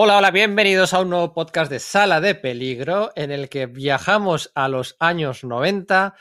Hola, hola, bienvenidos a un nuevo podcast de Sala de Peligro en el que viajamos a los años 90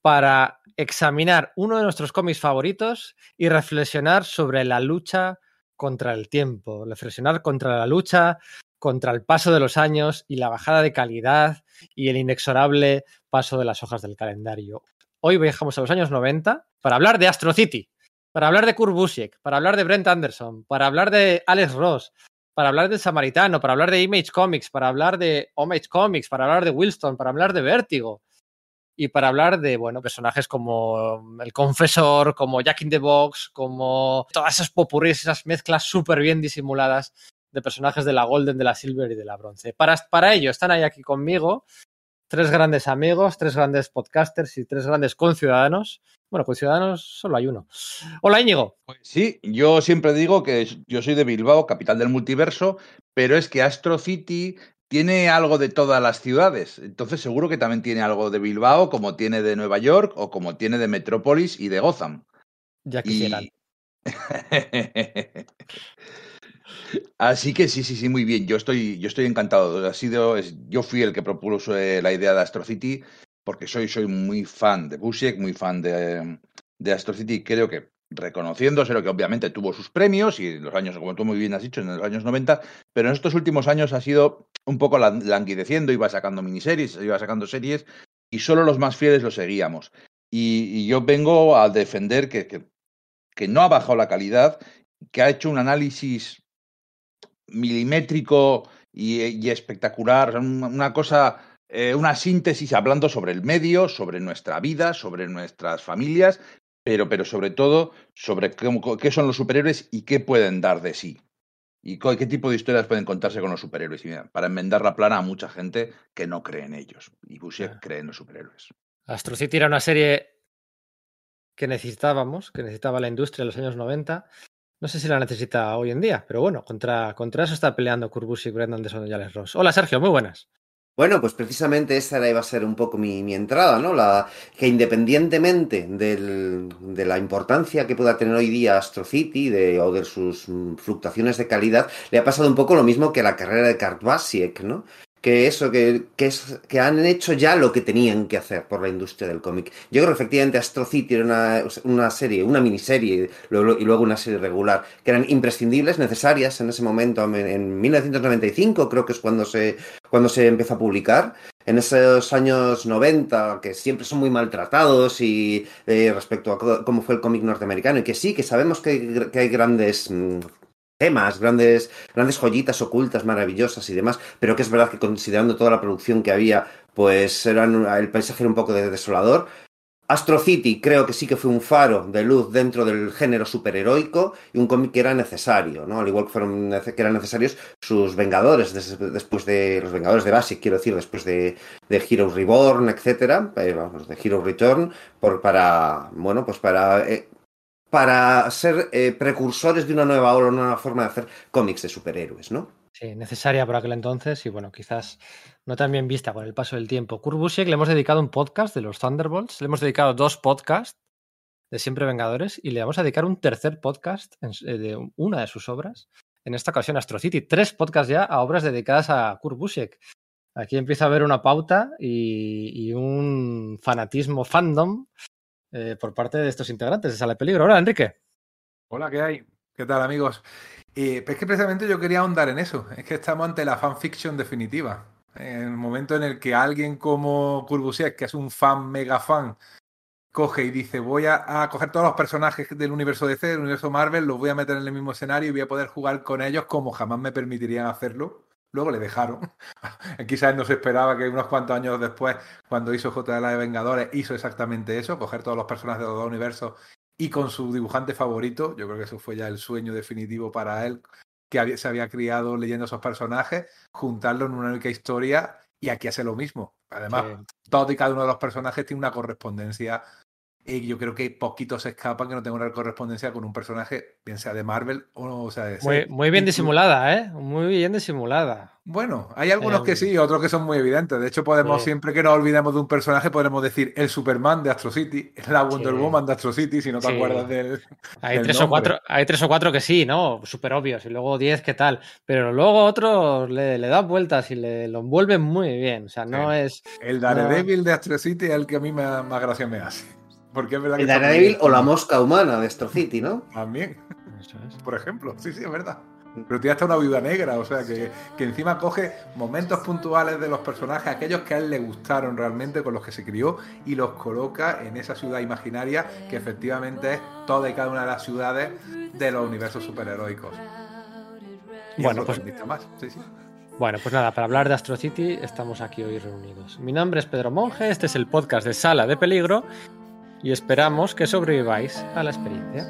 para examinar uno de nuestros cómics favoritos y reflexionar sobre la lucha contra el tiempo, reflexionar contra la lucha contra el paso de los años y la bajada de calidad y el inexorable paso de las hojas del calendario. Hoy viajamos a los años 90 para hablar de Astro City, para hablar de Kurt Busiek, para hablar de Brent Anderson, para hablar de Alex Ross, para hablar de Samaritano, para hablar de Image Comics, para hablar de Homage Comics, para hablar de Wilson, para hablar de Vértigo y para hablar de, bueno, personajes como El Confesor, como Jack in the Box, como todas esas popurris, esas mezclas súper bien disimuladas de personajes de la Golden, de la Silver y de la Bronce. Para, para ello están ahí aquí conmigo tres grandes amigos, tres grandes podcasters y tres grandes conciudadanos. Bueno, conciudadanos solo hay uno. Hola Íñigo. Pues sí, yo siempre digo que yo soy de Bilbao, capital del multiverso, pero es que Astro City tiene algo de todas las ciudades. Entonces seguro que también tiene algo de Bilbao, como tiene de Nueva York o como tiene de Metrópolis y de Gotham. Ya quisieran. Y... Así que sí, sí, sí, muy bien. Yo estoy, yo estoy encantado. Ha sido, yo fui el que propuso eh, la idea de Astro City porque soy, soy muy fan de Busiek, muy fan de, Astro City. Creo que reconociéndose lo que obviamente tuvo sus premios y los años, como tú muy bien has dicho, en los años 90, pero en estos últimos años ha sido un poco languideciendo, iba sacando miniseries, iba sacando series y solo los más fieles lo seguíamos. Y, yo vengo a defender que, que, no ha bajado la calidad, que ha hecho un análisis milimétrico y, espectacular, una cosa, eh, una síntesis hablando sobre el medio, sobre nuestra vida, sobre nuestras familias, pero, pero sobre todo sobre qué, son los superhéroes y qué pueden dar de sí. Y qué tipo de historias pueden contarse con los superhéroes. Y para enmendar la plana a mucha gente que no cree en ellos. Y Busiek cree en los superhéroes. Astro City era una serie que necesitábamos, que necesitaba la industria en los años 90 no sé si la necesita hoy en día, pero bueno, contra, contra eso está peleando Kurbus y Brendan de y Alex Ross. Hola Sergio, muy buenas. Bueno, pues precisamente esa iba a ser un poco mi, mi entrada, ¿no? La, que independientemente del, de la importancia que pueda tener hoy día Astro City de, o de sus mm, fluctuaciones de calidad, le ha pasado un poco lo mismo que la carrera de Kurt Basiek, ¿no? Que eso, que, que, es, que han hecho ya lo que tenían que hacer por la industria del cómic. Yo creo que efectivamente Astro City era una, una serie, una miniserie y luego una serie regular, que eran imprescindibles, necesarias en ese momento, en, 1995 creo que es cuando se, cuando se empezó a publicar. En esos años 90, que siempre son muy maltratados y eh, respecto a cómo fue el cómic norteamericano, y que sí, que sabemos que, que hay grandes mm, temas, grandes, grandes joyitas ocultas, maravillosas y demás, pero que es verdad que considerando toda la producción que había, pues eran, el paisaje era un poco desolador. Astro City creo que sí que fue un faro de luz dentro del género superheroico y un cómic que era necesario, ¿no? Al igual que fueron eran necesarios sus Vengadores después de los Vengadores de Basic, quiero decir, después de, de Hero Reborn, etcétera, eh, vamos, de Hero Return, por, para bueno, pues para eh, para ser eh, precursores de una nueva ola, una nueva forma de hacer cómics de superhéroes, ¿no? Sí, necesaria por aquel entonces y bueno, quizás no tan bien vista con el paso del tiempo. Kurt Busiek le hemos dedicado un podcast de los Thunderbolts, le hemos dedicado dos podcasts de Siempre Vengadores y le vamos a dedicar un tercer podcast eh, de una de sus obras, en esta ocasión Astro City. Tres podcasts ya a obras dedicadas a Kurt Busiek. Aquí empieza a haber una pauta y un fanatismo fandom eh, por parte de estos integrantes de Sala de Peligro. Hola, Enrique. Hola, ¿qué hay? ¿Qué tal, amigos? Y pues es que precisamente yo quería ahondar en eso. Es que estamos ante la fanfiction definitiva. En el momento en el que alguien como Kurbusiek, que es un fan, mega fan, coge y dice, voy a, a, coger todos los personajes del universo DC, del universo Marvel, los voy a meter en el mismo escenario y voy a poder jugar con ellos como jamás me permitirían hacerlo. Luego le dejaron. Quizás no se esperaba que unos cuantos años después, cuando hizo JLA de Vengadores, hizo exactamente eso, coger todos los personajes de los dos universos y con su dibujante favorito, yo creo que eso fue ya el sueño definitivo para él, que se había criado leyendo esos personajes, juntarlo en una única historia y aquí hace lo mismo. Además, todos y cada uno de los personajes tiene una correspondencia y yo creo que poquitos escapan que no tengan una correspondencia con un personaje, bien sea de Marvel o, sea de muy, muy bien disimulada, ¿eh? Muy bien disimulada. Bueno, hay algunos Eh, que sí, otros que son muy evidentes. De hecho, podemos, siempre que nos olvidemos de un personaje, podemos decir el Superman de Astro City, la Wonder Sí. Woman de Astro City, si no te Sí. acuerdas del. Hay del tres, o cuatro, hay tres o cuatro que sí, ¿no? Súper obvios. Y luego diez, ¿qué tal? Pero luego otros le, le dan vueltas y le lo envuelven muy bien. O sea, no Sí. es. El Daredevil de Astro City es el que a mí más, más gracia me hace. Porque es verdad que El muy Daredevil o la mosca humana de Astro City, ¿no? También, Eso es. por ejemplo. Sí, sí, es verdad. Pero tiene hasta una viuda negra, o sea, que, que encima coge momentos puntuales de los personajes, aquellos que a él le gustaron realmente, con los que se crió, y los coloca en esa ciudad imaginaria que efectivamente es toda y cada una de las ciudades de los universos superheroicos. Y Bueno, pues- más, sí, sí. Bueno, pues nada, para hablar de Astro City estamos aquí hoy reunidos. Mi nombre es Pedro Monge, este es el podcast de Sala de Peligro y esperamos que sobreviváis a la experiencia.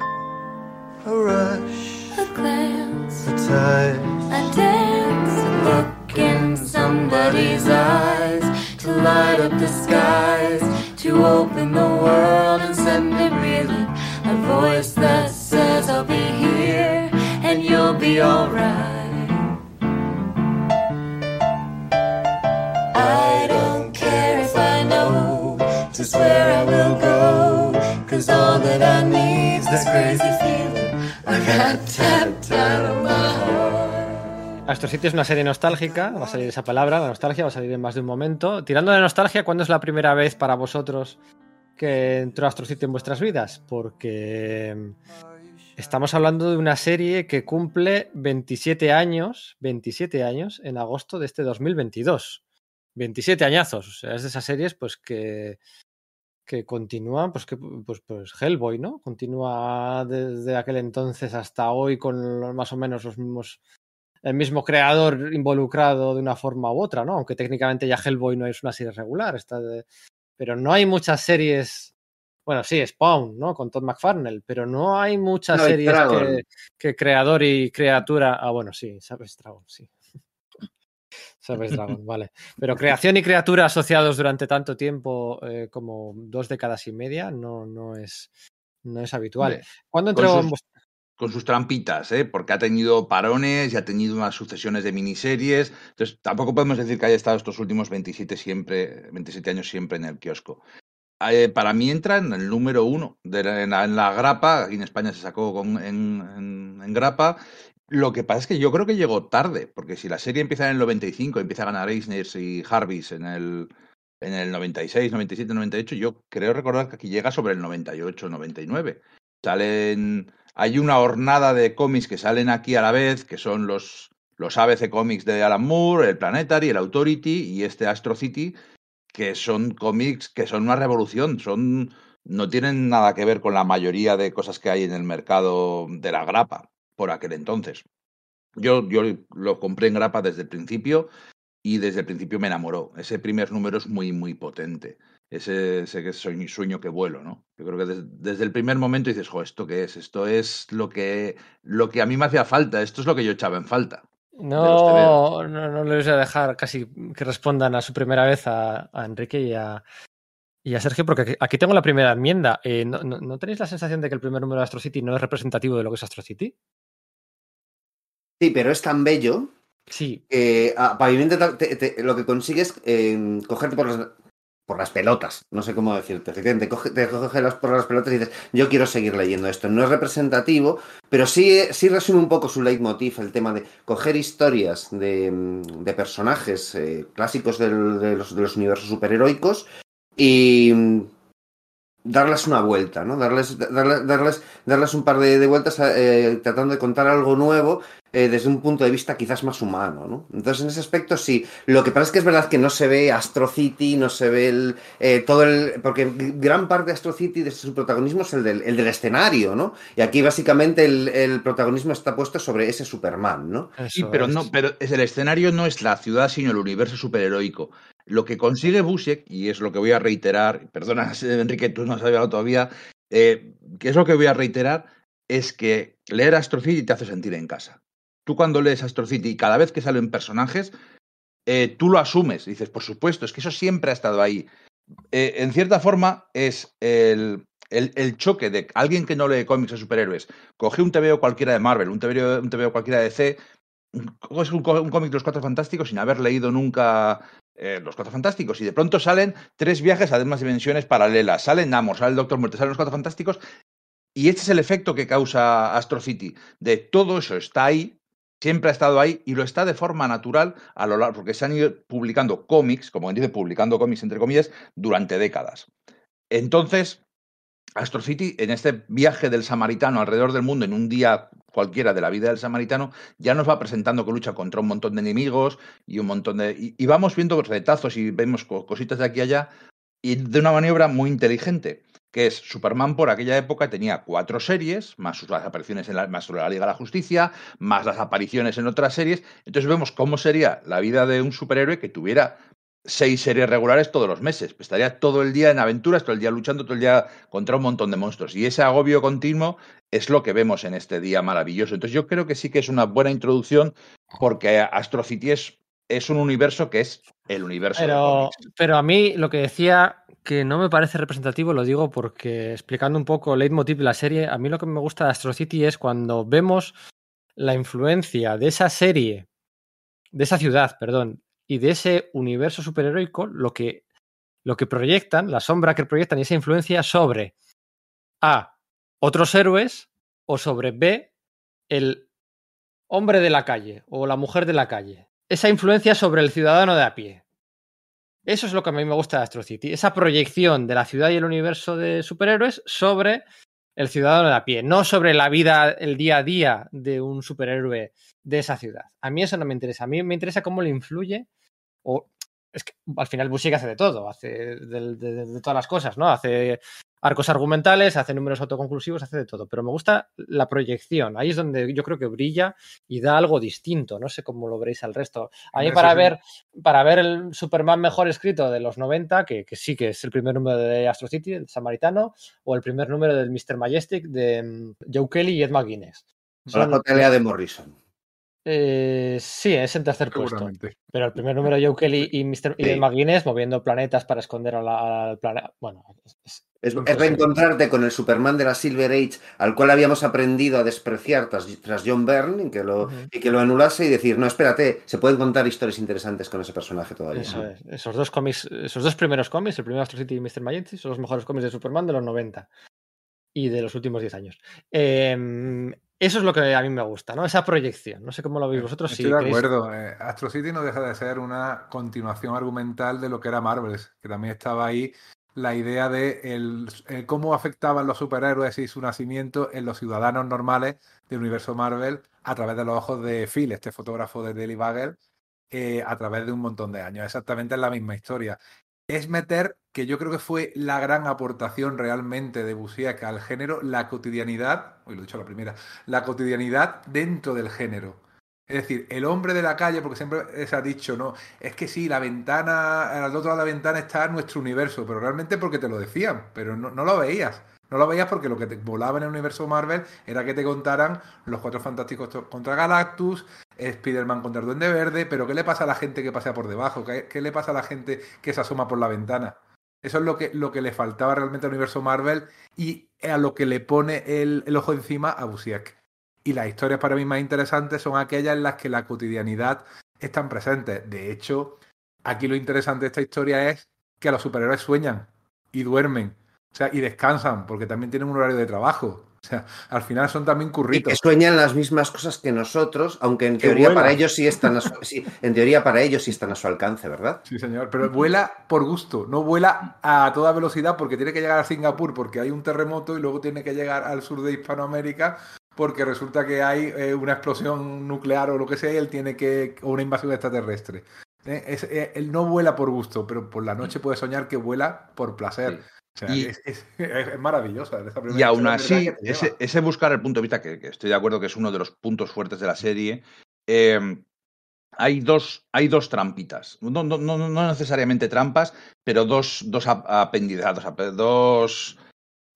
A rush, a glance, a touch, a dance, a look in somebody's eyes to light up the skies, to open the world and send it reeling. A voice that says, I'll be here and you'll be alright. I don't care if I know just where I will go, cause all that I need's this crazy feeling. I got tapped out of my heart. Astro City es una serie nostálgica, va a salir esa palabra, la nostalgia va a salir en más de un momento. Tirando de nostalgia, ¿cuándo es la primera vez para vosotros que entró Astro City en vuestras vidas? Porque mm, estamos hablando de una serie que cumple 27 años, 27 años en agosto de este 2022. 27 añazos, o sea, es de esas series pues que que continúan, pues que pues, pues Hellboy, ¿no? Continúa desde aquel entonces hasta hoy con más o menos los mismos el mismo creador involucrado de una forma u otra, ¿no? Aunque técnicamente ya Hellboy no es una serie regular, está de- pero no hay muchas series. Bueno, sí, Spawn, ¿no? Con Todd McFarlane, pero no hay muchas No, series que creador y criatura. Ah, bueno, sí, sabes Dragon, sí. Sabes Dragon, vale. Pero creación y criatura asociados durante tanto tiempo, eh, como dos décadas y media, no, no es no es habitual. ¿Cuándo con entró en sus- con sus trampitas, ¿eh? porque ha tenido parones y ha tenido unas sucesiones de miniseries. Entonces, tampoco podemos decir que haya estado estos últimos 27, siempre, 27 años siempre en el kiosco. Eh, para mí entra en el número uno de la- en, la, en la grapa. Aquí en España se sacó con- en, en- en grapa. Lo que pasa es que yo creo que llegó tarde, porque si la serie empieza en el 95, empieza a ganar Eisners y Harvis en el, en el 96, 97, 98, yo creo recordar que aquí llega sobre el 98, 99. Salen, hay una hornada de cómics que salen aquí a la vez, que son los, los ABC Comics de Alan Moore, el Planetary, el Authority y este Astro City, que son cómics que son una revolución, son no tienen nada que ver con la mayoría de cosas que hay en el mercado de la grapa por aquel entonces. Yo, yo lo compré en grapa desde el principio y desde el principio me enamoró. Ese primer número es muy, muy potente. Ese, ese sueño, que vuelo, ¿no? Yo creo que desde, el primer momento dices, jo, ¿esto qué es? Esto es lo que, lo que a mí me hacía falta, esto es lo que yo echaba en falta. No, no, no les voy a dejar casi que respondan a su primera vez a, Enrique y a, y a Sergio, porque aquí- aquí tengo la primera enmienda. Eh, ¿no, no, no tenéis la sensación de que el primer número de Astro City no es representativo de lo que es Astro City? Sí, pero es tan bello Sí, que a pavimento te- te- lo que consigues eh, cogerte por las, por las pelotas. No sé cómo decirte. Efectivamente, coge- te coge las, por las pelotas y dices, yo quiero seguir leyendo esto. No es representativo, pero sí, sí resume un poco su leitmotiv, el tema de coger historias de, mm, de personajes eh, clásicos del- de, los, de los universos superheroicos y mm, darles una vuelta, ¿no? Darles, darles, darles, darles un par de, de vueltas eh, tratando de contar algo nuevo eh, desde un punto de vista quizás más humano, ¿no? Entonces, en ese aspecto sí. Lo que pasa es que es verdad que no se ve Astro City, no se ve el, eh, todo el... Porque gran parte de Astro City, de su protagonismo, es el del, el del escenario, ¿no? Y aquí básicamente el, el protagonismo está puesto sobre ese Superman, ¿no? Sí, eso pero es. no, pero es el escenario no es la ciudad, sino el universo superheroico. Lo que consigue Busiek, y es lo que voy a reiterar, perdona, Enrique, tú no has hablado todavía, eh, que es lo que voy a reiterar, es que leer Astro City te hace sentir en casa. Tú cuando lees Astro City y cada vez que salen personajes, eh, tú lo asumes. Dices, por supuesto, es que eso siempre ha estado ahí. Eh, en cierta forma, es el, el, choque de alguien que no lee cómics de superhéroes. Coge un TVO cualquiera de Marvel, un TVO, un TVO cualquiera de DC, coges un, un cómic de los Cuatro Fantásticos sin haber leído nunca eh, los Cuatro Fantásticos y de pronto salen tres viajes a demás dimensiones paralelas. Sale Namor, sale el Doctor Muerte, salen los Cuatro Fantásticos y este es el efecto que causa Astro City. De todo eso está ahí, siempre ha estado ahí y lo está de forma natural a lo largo, porque se han ido publicando cómics, como dice, publicando cómics entre comillas, durante décadas. Entonces, Astro City, en este viaje del samaritano alrededor del mundo, en un día cualquiera de la vida del samaritano, ya nos va presentando que lucha contra un montón de enemigos y un montón de. Y, vamos viendo retazos y vemos co- cositas de aquí y allá, y de una maniobra muy inteligente, que es Superman por aquella época tenía cuatro series, más sus apariciones en la, más sobre la Liga de la Justicia, más las apariciones en otras series. Entonces vemos cómo sería la vida de un superhéroe que tuviera seis series regulares todos los meses. Estaría todo el día en aventuras, todo el día luchando, todo el día contra un montón de monstruos. Y ese agobio continuo es lo que vemos en este día maravilloso. Entonces yo creo que sí que es una buena introducción porque Astro City es, es un universo que es el universo Pero, pero a mí lo que decía que no me parece representativo, lo digo porque explicando un poco el leitmotiv de la serie, a mí lo que me gusta de Astro City es cuando vemos la influencia de esa serie, de esa ciudad, perdón, y de ese universo superheroico, lo que, lo que proyectan, la sombra que proyectan y esa influencia sobre A, otros héroes, o sobre B, el hombre de la calle o la mujer de la calle. Esa influencia sobre el ciudadano de a pie. Eso es lo que a mí me gusta de Astro City, esa proyección de la ciudad y el universo de superhéroes sobre el ciudadano de a pie, no sobre la vida, el día a día de un superhéroe de esa ciudad. A mí eso no me interesa, a mí me interesa cómo le influye, o es que al final Busiek hace de todo, hace de, todas las cosas, ¿no? Hace arcos argumentales, hace números autoconclusivos, hace de todo, pero me gusta la proyección, ahí es donde yo creo que brilla y da algo distinto, no sé cómo lo veréis al resto. A mí para sí. ver para ver el Superman mejor escrito de los 90, que, que sí que es el primer número de Astro City, el Samaritano, o el primer número del Mr. Majestic de mm, Joe Kelly y Ed McGuinness. O la Son- JLA de Morrison. eh, sí, es en tercer puesto. Pero el primer número de Joe Kelly y, Mr. y Sí. Ed McGuinness moviendo planetas para esconder al planeta. Bueno, es- es- reencontrarte con el Superman de la Silver Age, al cual habíamos aprendido a despreciar tras, tras John Byrne y que, lo, y que lo anulase y decir, no, espérate, se pueden contar historias interesantes con ese personaje todavía. eso es. Esos dos cómics, esos dos primeros cómics, el primero Astro City y Mr. Majestic, son los mejores cómics de Superman de los 90 y de los últimos 10 años. Eh, eso es lo que a mí me gusta, ¿no? Esa proyección. No sé cómo lo veis vosotros. Estoy si de queréis- acuerdo. Eh, Astro City no deja de ser una continuación argumental de lo que era Marvels, que también estaba ahí la idea de el, cómo afectaban los superhéroes y su nacimiento en los ciudadanos normales del universo Marvel a través de los ojos de Phil, este fotógrafo de Daily Bugle, eh, a través de un montón de años. Exactamente es la misma historia. Es meter, que yo creo que fue la gran aportación realmente de Busiek al género, la cotidianidad, hoy lo he dicho la primera, la cotidianidad dentro del género. Es decir, el hombre de la calle, porque siempre se ha dicho, no, es que sí, la ventana, al otro lado de la ventana está nuestro universo, pero realmente porque te lo decían, pero no, lo veías. No lo veías porque lo que te volaba en el universo Marvel era que te contaran los cuatro fantásticos contra Galactus, Spider-Man contra el Duende Verde, pero ¿qué le pasa a la gente que pasea por debajo? ¿Qué, qué le pasa a la gente que se asoma por la ventana? Eso es lo que, lo que le faltaba realmente al universo Marvel y a lo que le pone el, el ojo encima a Busiek. Y las historias para mí más interesantes son aquellas en las que la cotidianidad están presentes. De hecho, aquí lo interesante de esta historia es que los superhéroes sueñan y duermen, o sea, y descansan, porque también tienen un horario de trabajo. O sea, al final son también Y que curritos. sueñan las mismas cosas que nosotros, aunque en teoría vuela. para ellos sí están a su, sí, en teoría para ellos sí están a su alcance, ¿verdad? Sí, señor, pero vuela por gusto, no vuela a toda velocidad porque tiene que llegar a Singapur porque hay un terremoto y luego tiene que llegar al sur de Hispanoamérica porque resulta que hay eh, una explosión nuclear o lo que sea y él tiene que o una invasión extraterrestre. Eh, es- eh, él no vuela por gusto, pero por la noche puede soñar que vuela por placer. Sí. O sea, Y- es, es- es maravillosa. esa primera Y aún así, ese, ese buscar el punto de vista, que, que estoy de acuerdo que es uno de los puntos fuertes de la serie, eh, hay, dos, hay dos trampitas. No, no, no, no necesariamente trampas, pero dos, dos ap- apéndices, dos, ap- dos,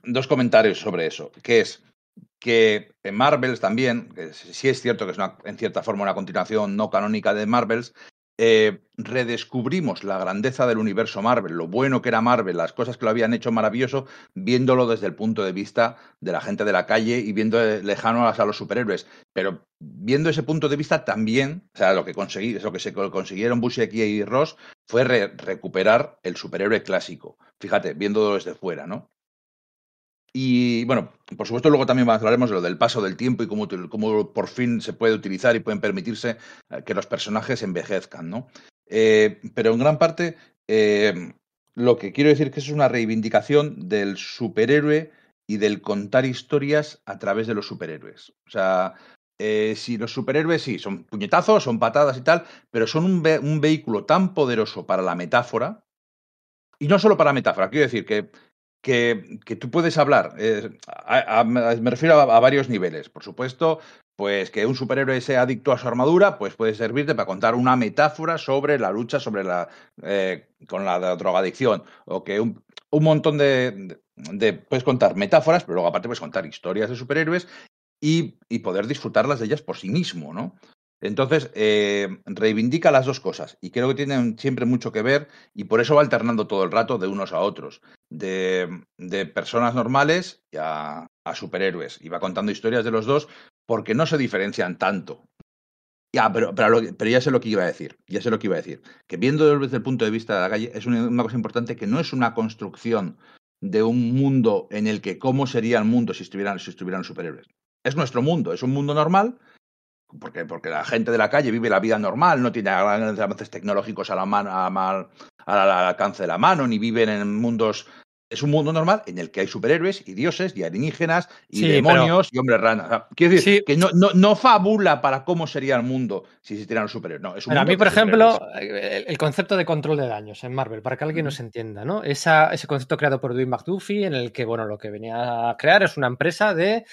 dos comentarios sobre eso. Que es que en Marvels también, que sí es cierto que es una- en cierta forma una continuación no canónica de Marvels, eh, redescubrimos la grandeza del universo Marvel, lo bueno que era Marvel, las cosas que lo habían hecho maravilloso, viéndolo desde el punto de vista de la gente de la calle y viendo eh, lejanos a los superhéroes. Pero viendo ese punto de vista también, o sea, lo que, conseguí, lo que se consiguieron Busiek y Ross fue re- recuperar el superhéroe clásico. Fíjate, viéndolo desde fuera, ¿no? Y bueno, por supuesto, luego también hablaremos de lo del paso del tiempo y cómo, cómo por fin se puede utilizar y pueden permitirse eh, que los personajes envejezcan, ¿no? Eh, pero en gran parte, eh, lo que quiero decir que es una reivindicación del superhéroe y del contar historias a través de los superhéroes. O sea, si los superhéroes sí, son puñetazos, son patadas y tal, pero son un, un vehículo tan poderoso para la metáfora, y no solo para metáfora, quiero decir que que, tú puedes hablar, eh, me refiero a, varios niveles. Por supuesto, pues que un superhéroe sea adicto a su armadura, pues puede servirte para contar una metáfora sobre la lucha sobre la, eh, con la drogadicción. O que un, un montón de, de- de- Puedes contar metáforas, pero luego aparte puedes contar historias de superhéroes y poder disfrutarlas de ellas por sí mismo, ¿no? Entonces, eh, reivindica las dos cosas y creo que tienen siempre mucho que ver y por eso va alternando todo el rato de unos a otros de, de personas normales y a, a superhéroes. Y va contando historias de los dos porque no se diferencian tanto. Ya, pero, pero, pero ya sé lo que iba a decir. Ya sé lo que iba a decir. Que viendo desde el punto de vista de la calle, es una, una cosa importante que no es una construcción de un mundo en el que cómo sería el mundo si estuvieran, si estuvieran superhéroes. Es nuestro mundo, es un mundo normal, porque, porque la gente de la calle vive la vida normal, no tiene grandes avances tecnológicos a la mano, a mal- al alcance de la mano, ni viven en mundos. Es un mundo normal en el que hay superhéroes y dioses y alienígenas y Sí, demonios y hombres ranas. O sea, quiero decir Sí. que no, no, no fabula para cómo sería el mundo si existieran los superhéroes. No, es un Pero a mundo mí, por ejemplo, superhéroes. el, concepto de control de daños en Marvel, para que alguien nos entienda, ¿no? Esa, ese concepto creado por Dwayne McDuffie, en el que, bueno, lo que venía a crear es una empresa de,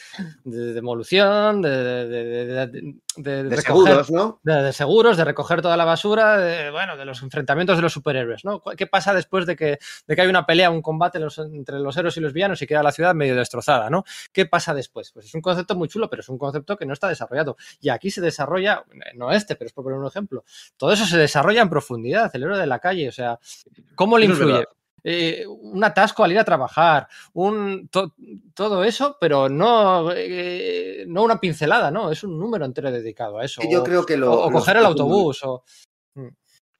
de demolición, de, de, de- de- de- de De recoger- seguros, de seguros, de recoger toda la basura, de, bueno, de los enfrentamientos de los superhéroes, ¿no? ¿Qué pasa después de que, de que hay una pelea, un combate los- entre los héroes y los villanos y queda la ciudad medio destrozada, ¿no? ¿Qué pasa después? Pues es un concepto muy chulo, pero es un concepto que no está desarrollado. Y aquí se desarrolla, no este, pero es por poner un ejemplo, todo eso se desarrolla en profundidad, el héroe de la calle, o sea, ¿cómo le influye? Eh, un atasco al ir a trabajar, un to- todo eso, pero no, eh, no una pincelada, ¿no? Es un número entero dedicado a eso. Yo o- creo que lo, o, o lo- coger el autobús. O...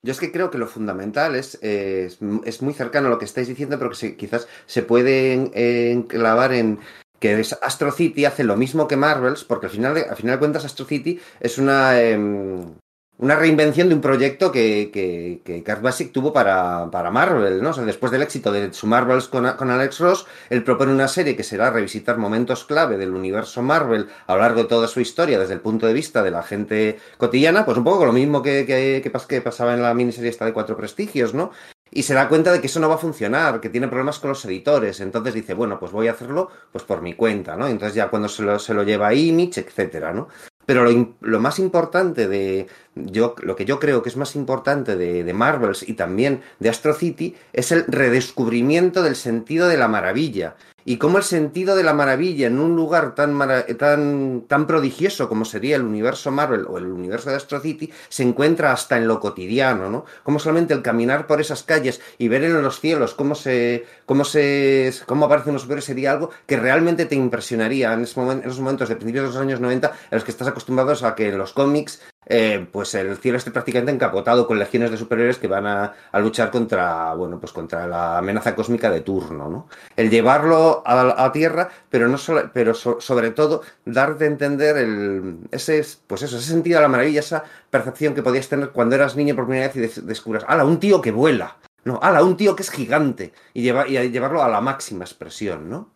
Yo es que creo que lo fundamental es, eh, es, muy cercano a lo que estáis diciendo, pero que se- quizás se puede en- enclavar en que Astro City hace lo mismo que Marvels, porque al final al final de cuentas Astro City es una, em, una reinvención de un proyecto que, que, que Kurt Busiek tuvo para, para Marvel, ¿no? O sea, después del éxito de su Marvels con, con Alex Ross, él propone una serie que será revisitar momentos clave del universo Marvel a lo largo de toda su historia desde el punto de vista de la gente cotidiana, pues un poco lo mismo que, que pasaba en la miniserie esta de Cuatro Prestigios, ¿no? Y se da cuenta de que eso no va a funcionar, que tiene problemas con los editores. Entonces dice, bueno, pues voy a hacerlo pues por mi cuenta, ¿no? Entonces ya cuando se lo, se lo lleva a Image, etcétera, ¿no? Pero lo, lo más importante de. Yo, lo que yo creo que es más importante de, de Marvels y también de Astro City es el redescubrimiento del sentido de la maravilla. Y cómo el sentido de la maravilla en un lugar tan, tan, tan prodigioso como sería el universo Marvel o el universo de Astro City se encuentra hasta en lo cotidiano, ¿no? Como solamente el caminar por esas calles y ver en los cielos cómo se, cómo se, cómo aparecen unos superhéroes sería algo que realmente te impresionaría en esos momentos de principios de los años 90 en los que estás acostumbrados a que en los cómics eh, pues el cielo esté prácticamente encapotado con legiones de superhéroes que van a, luchar contra, bueno, pues contra la amenaza cósmica de turno, ¿no? El llevarlo a, tierra, pero no solo, pero so- sobre todo darte a entender el, ese, pues eso, ese sentido de la maravilla, esa percepción que podías tener cuando eras niño por primera vez y des- descubras, ¡hala, un tío que vuela! No, ¡hala, un tío que es gigante! Y, lleva, y llevarlo a la máxima expresión, ¿no?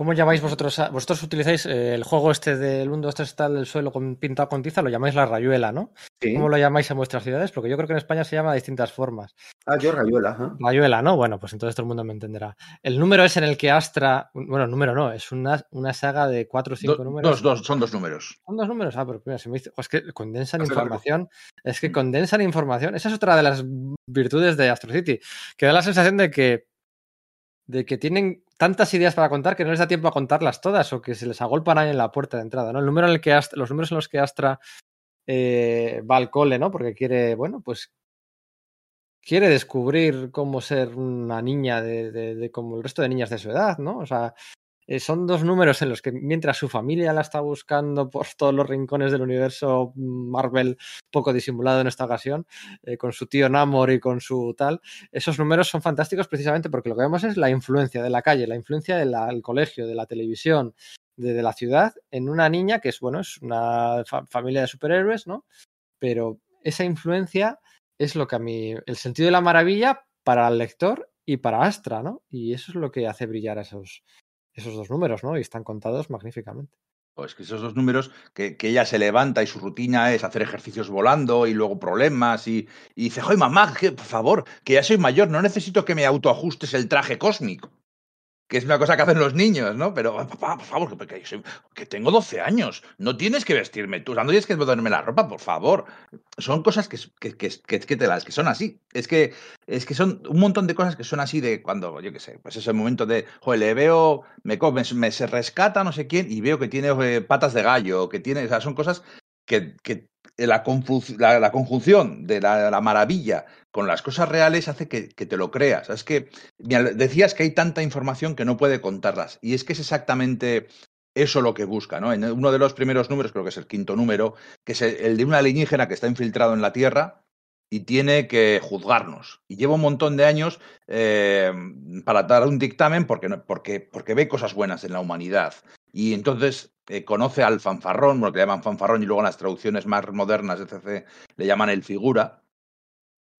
¿Cómo llamáis vosotros? a- vosotros utilizáis eh, el juego este del 1, 2, 3 tal del suelo con, pintado con tiza, lo llamáis la rayuela, ¿no? Sí. ¿Cómo lo llamáis en vuestras ciudades? Porque yo creo que en España se llama de distintas formas. Ah, yo rayuela, ajá. Rayuela, ¿no? Bueno, pues entonces todo el mundo me entenderá. El número es en el que Astra. Bueno, número no, es una, una saga de cuatro o cinco Do- números. dos, dos, son dos números. Son dos números. Ah, pero mira, se me dice. Es que condensan Hace largo. información. Es que condensan información. Esa es otra de las virtudes de Astro City. Que da la sensación de que. De que tienen tantas ideas para contar que no les da tiempo a contarlas todas o que se les agolpan ahí en la puerta de entrada. ¿no? El número en el que los números en los que Astra eh, va al cole, ¿no? Porque quiere, bueno, pues quiere descubrir cómo ser una niña de, de- de como el resto de niñas de su edad, ¿no? O sea, eh, son dos números en los que mientras su familia la está buscando por todos los rincones del universo Marvel, poco disimulado en esta ocasión, eh, con su tío Namor y con su tal, esos números son fantásticos precisamente porque lo que vemos es la influencia de la calle, la influencia del colegio, de la televisión, de, la ciudad, en una niña que es, bueno, es una fa- familia de superhéroes, ¿no? Pero esa influencia es lo que a mí, el sentido de la maravilla para el lector y para Astra, ¿no? Y eso es lo que hace brillar a esos, esos dos números, ¿no? Y están contados magníficamente. Pues que esos dos números, que, que ella se levanta y su rutina es hacer ejercicios volando y luego problemas y, dice, ¡ay, mamá, que, por favor, que ya soy mayor, no necesito que me autoajustes el traje cósmico! Que es una cosa que hacen los niños, ¿no? Pero, papá, por favor, que, soy- que tengo 12 años, no tienes que vestirme tú, o sea, no tienes que ponerme la ropa, por favor. Son cosas que, que, te las que son así. Es que, es que son un montón de cosas que son así de cuando, yo qué sé, pues ese momento de, joder, le veo, me, me, me se rescata no sé quién y veo que tiene eh, patas de gallo, que tiene, o sea, son cosas que, que la, confu- la, la conjunción de la, la maravilla con las cosas reales hace que, te lo creas. Es que decías que hay tanta información que no puede contarlas. Y es que es exactamente eso lo que busca, ¿no? En uno de los primeros números, creo que es el quinto número, que es el, de un alienígena que está infiltrado en la Tierra y tiene que juzgarnos. Y lleva un montón de años eh, para dar un dictamen porque, porque, porque ve cosas buenas en la humanidad. Y entonces eh, conoce al fanfarrón, bueno, que le llaman fanfarrón y luego en las traducciones más modernas de CC le llaman el figura.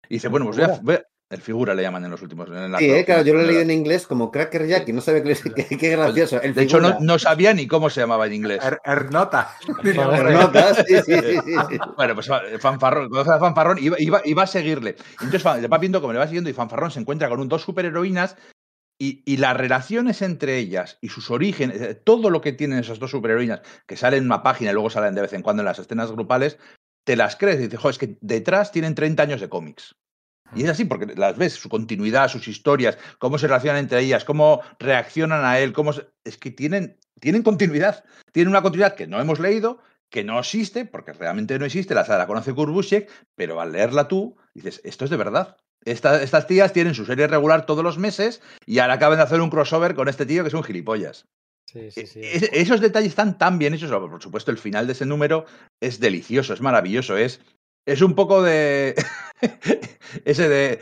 Y dice, bueno, pues voy a, voy a- el figura le llaman en los últimos. En Sí, eh, claro, yo lo he leído en inglés como Cracker Jack y no sabía que- qué gracioso. El De hecho, no, no sabía ni cómo se llamaba en inglés. Er- Ernota. Joder. Notas, sí, sí, sí, sí. Bueno, pues Fanfarrón, conoce a Fanfarrón y va, y va- y va a seguirle. Entonces va viendo cómo le va siguiendo y Fanfarrón se encuentra con un, dos superheroínas y, y las relaciones entre ellas y sus orígenes, eh, todo lo que tienen esas dos superheroínas, que salen en una página y luego salen de vez en cuando en las escenas grupales, te las crees y dices, joder, es que detrás tienen 30 años de cómics. Y es así porque las ves, su continuidad, sus historias, cómo se relacionan entre ellas, cómo reaccionan a él, cómo se- es que tienen, tienen continuidad. Tienen una continuidad que no hemos leído, que no existe, porque realmente no existe, la, la conoce Kurt Busiek, pero al leerla tú, dices, esto es de verdad. Esta- estas tías tienen su serie regular todos los meses y ahora acaban de hacer un crossover con este tío que es un gilipollas. Sí, sí, sí. E- esos detalles están tan bien hechos. Por supuesto, el final de ese número es delicioso, es maravilloso. Es, es un poco de. ese, de,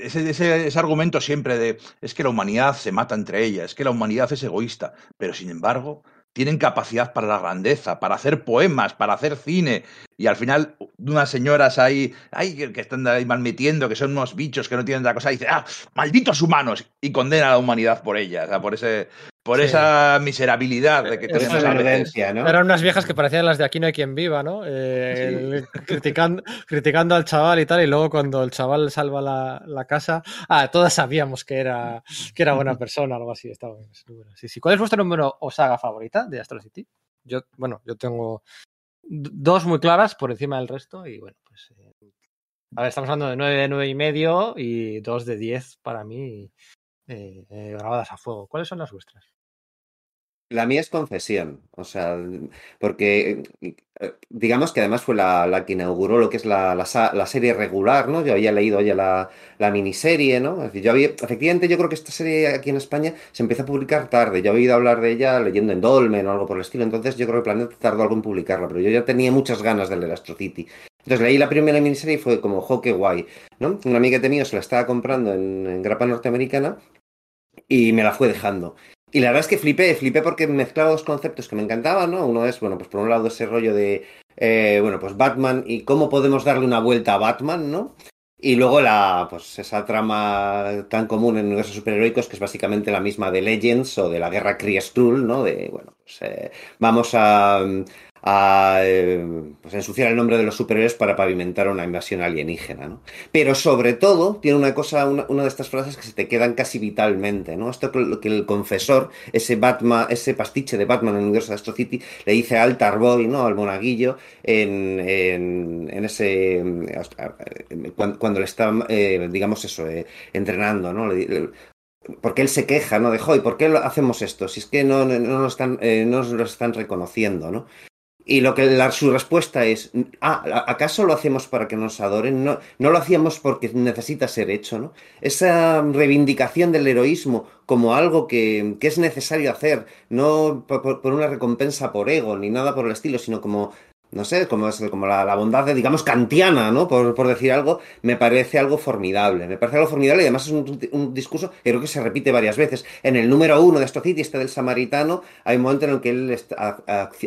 ese, ese- ese argumento siempre de. Es que la humanidad se mata entre ellas, es que la humanidad es egoísta. Pero sin embargo, tienen capacidad para la grandeza, para hacer poemas, para hacer cine. Y al final, unas señoras ahí, ay, que, están ahí malmetiendo, que son unos bichos que no tienen otra cosa, dice, ah, malditos humanos, y condena a la humanidad por ella, o sea, por ese, por Sí. esa miserabilidad de que tenemos Esa a veces. verdencia, ¿no? Eran unas viejas que parecían las de Aquí no hay quien viva, ¿no? Eh, el- criticando, criticando al chaval y tal, y luego cuando el chaval salva la, la casa, ah, todas sabíamos que era, que era buena persona, algo así. Estaba bien. Sí, sí. ¿Cuál es vuestro número o saga favorita de Astro City? Yo, bueno, yo tengo dos muy claras por encima del resto, y bueno, pues. eh, a ver, estamos hablando de 9 de 9 y medio y 2 de 10 para mí, eh, eh, grabadas a fuego. ¿Cuáles son las vuestras? La mía es concesión, o sea, porque eh, digamos que además fue la, que inauguró lo que es la, serie regular, ¿no? Yo había leído ya la, miniserie, ¿no? Es decir, yo había, efectivamente yo creo que esta serie aquí en España se empezó a publicar tarde, yo había oído hablar de ella leyendo en Dolmen o algo por el estilo, entonces yo creo que Planeta tardó algo en publicarla, pero yo ya tenía muchas ganas de leer Astro City. Entonces leí la primera miniserie y fue como, jo, qué guay, ¿no? Un amiguete mío se la estaba comprando en, en grapa norteamericana y me la fue dejando. Y la verdad es que flipé, flipé porque mezclaba dos conceptos que me encantaban, ¿no? Uno es, bueno, pues por un lado ese rollo de, eh, bueno, pues Batman y cómo podemos darle una vuelta a Batman, ¿no? Y luego la, pues esa trama tan común en universos superheroicos que es básicamente la misma de Legends o de la guerra Kree-Skrull, ¿no? De, bueno, pues eh, vamos a, a eh, pues ensuciar el nombre de los superhéroes para pavimentar una invasión alienígena, ¿no? Pero sobre todo tiene una cosa, una, de estas frases que se te quedan casi vitalmente, ¿no? Esto que, que el confesor, ese Batman, ese pastiche de Batman en el universo de Astro City, le dice al Tarboy, ¿no? Al monaguillo, en, en, ese eh, cuando, le está, eh, digamos eso, entrenando, ¿no? Porque él se queja, ¿no? De, "Joy, ¿por qué hacemos esto? Si es que no, no, están, no nos lo están reconociendo, ¿no? Y lo que la- su respuesta es, ah, ¿acaso lo hacemos para que nos adoren? No, no lo hacíamos porque necesita ser hecho, ¿no? Esa reivindicación del heroísmo como algo que, que es necesario hacer, no por, por- por una recompensa por ego ni nada por el estilo, sino como, no sé, como, es, como la, bondad, de, digamos, kantiana, ¿no? Por, por decir algo, me parece algo formidable. Me parece algo formidable y además es un, un discurso que creo que se repite varias veces. En el número uno de Astro City, este del samaritano, hay un momento en el que él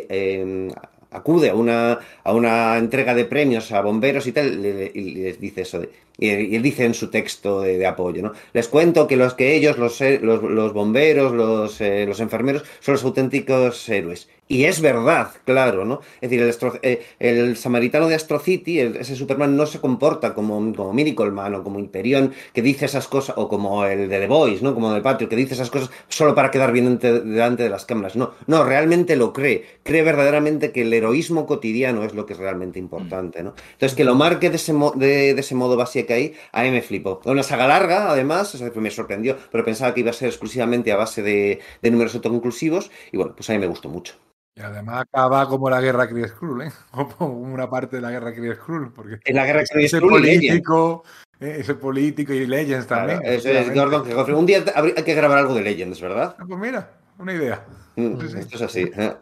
eh, acude a una, a una entrega de premios a bomberos y tal, y les dice eso y, él dice en su texto de, apoyo, ¿no? Les cuento que los que ellos, los, los, los bomberos, los, eh, los enfermeros, son los auténticos héroes. Y es verdad, claro, ¿no? Es decir, el, Astro- eh, el samaritano de Astro City, el- ese Superman, no se comporta como, como Miracle Man o como Hyperion, que dice esas cosas, o como el de The Boys, ¿no? Como el Patriot, que dice esas cosas solo para quedar bien ante- delante de las cámaras. No, no, realmente lo cree. Cree verdaderamente que el heroísmo cotidiano es lo que es realmente importante, ¿no? Entonces, que lo marque de ese, mo- de, de ese modo básico ahí, a mí me flipó. Una saga larga, además, o me sorprendió, pero pensaba que iba a ser exclusivamente a base de, de números autoconclusivos, y bueno, pues a mí me gustó mucho. Y además acaba como la guerra Kree Skrull, ¿eh? Como una parte de la guerra Kree Skrull, porque En la guerra Skrull político, eh, ese político y Legends también. Claro, eso es efectivamente. Gordon Geoffrey. Un día habría- hay que grabar algo de Legends, ¿verdad? Ah, Pues mira, una idea. Mm, Sí, sí. Esto es así. ¿eh?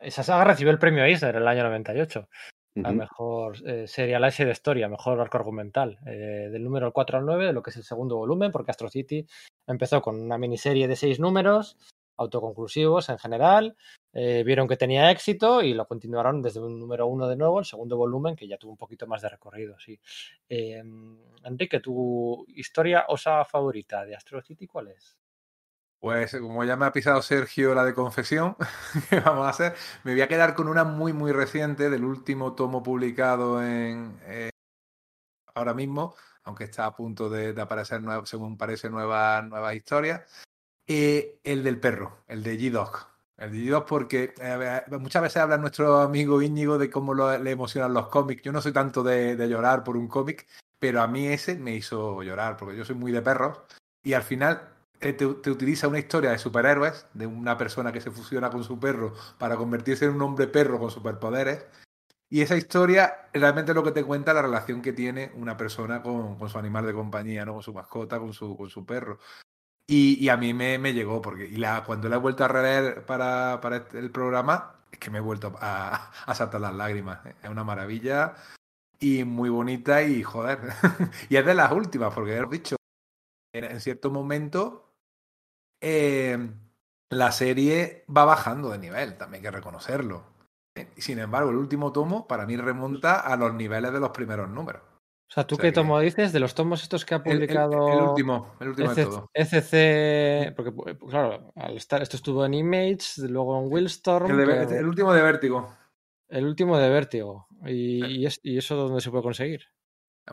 Esa saga recibió el premio Eisner en el año 98. a Ujú. mejor eh, serialize de historia, mejor arco argumental, eh, del número 4 al 9, de lo que es el segundo volumen, porque Astro City empezó con una miniserie de seis números, autoconclusivos en general, eh, vieron que tenía éxito y lo continuaron desde un número 1 de nuevo, el segundo volumen, que ya tuvo un poquito más de recorrido, sí. Eh, Enrique, ¿tu historia osa favorita de Astro City cuál es? Pues como ya me ha pisado Sergio la de confesión, que vamos a hacer, me voy a quedar con una muy muy reciente del último tomo publicado en eh, ahora mismo, aunque está a punto de, aparecer, nueva- según parece, nuevas nuevas historias. El del perro, el de G-Dog. El de G-Dog porque eh, muchas veces habla nuestro amigo Íñigo de cómo le emocionan los cómics. Yo no soy tanto de, llorar por un cómic, pero a mí ese me hizo llorar, porque yo soy muy de perros. Y al final eh, te, utiliza una historia de superhéroes, de una persona que se fusiona con su perro para convertirse en un hombre perro con superpoderes. Y esa historia realmente es lo que te cuenta la relación que tiene una persona con, con su animal de compañía, ¿no? con su mascota, con su, con su perro. Y, a mí me, llegó, porque y la, cuando la he vuelto a releer para, para este- el programa, es que me he vuelto a, saltar las lágrimas. ¿eh? Es una maravilla y muy bonita y joder. y es de las últimas, porque he dicho, en, cierto momento eh, la serie va bajando de nivel, también hay que reconocerlo. ¿eh? Sin embargo, el último tomo para mí remonta a los niveles de los primeros números. O sea, ¿tú O sea qué que- tomo dices? De los tomos estos que ha El, el- publicado el último, el último de todo. ECC, porque pu- claro, al estar, esto estuvo en Image, luego en Willstorm, El, de- pero el último de Vértigo. el último de Vértigo. ¿Y, y es- y eso dónde se puede conseguir?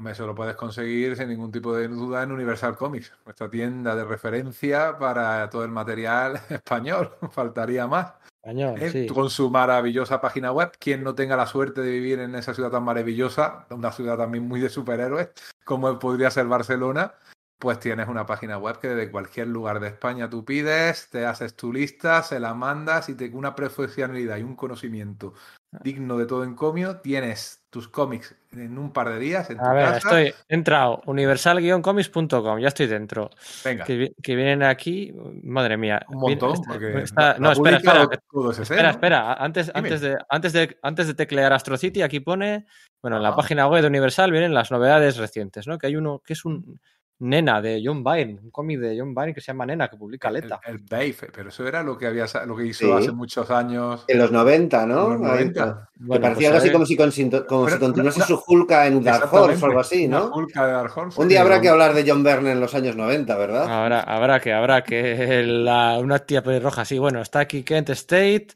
Eso lo puedes conseguir sin ningún tipo de duda en Universal Comics, nuestra tienda de referencia para todo el material español. Faltaría más. Español, ¿eh? sí. Con su maravillosa página web. Quien no tenga la suerte de vivir en esa ciudad tan maravillosa, una ciudad también muy de superhéroes, como podría ser Barcelona, pues tienes una página web que desde cualquier lugar de España tú pides, te haces tu lista, se la mandas y te, una profesionalidad y un conocimiento digno de todo encomio, tienes tus cómics en un par de días en tu A ver, casa. estoy he entrado universal-comics.com, ya estoy dentro. Venga, Que, vi- que vienen aquí, madre mía. un montón, está- porque está- no, espera, espera, todo ese espera, ¿no? espera. Antes, Dime. antes, de, antes, de, antes de teclear Astro City, aquí pone, bueno, en la página web de Universal vienen las novedades recientes, ¿no? Que hay uno que es un Nena de John Byrne, un cómic de John Byrne que se llama Nena, que publica El, Leta. el Babe, pero eso era lo que había sa- lo que hizo Sí. hace muchos años. En los 90, ¿no? En los Ahí, 90. que Bueno, parecía pues algo así como si, consinto- como Pero si continuase una- su Hulka en Dark Horse o algo así, ¿no? Hulka de Dark Horse. Un día habrá que hablar de John Byrne en los años 90, ¿verdad? Habrá, habrá que, habrá que la- una tía pelirroja, sí, bueno, está aquí Kent State,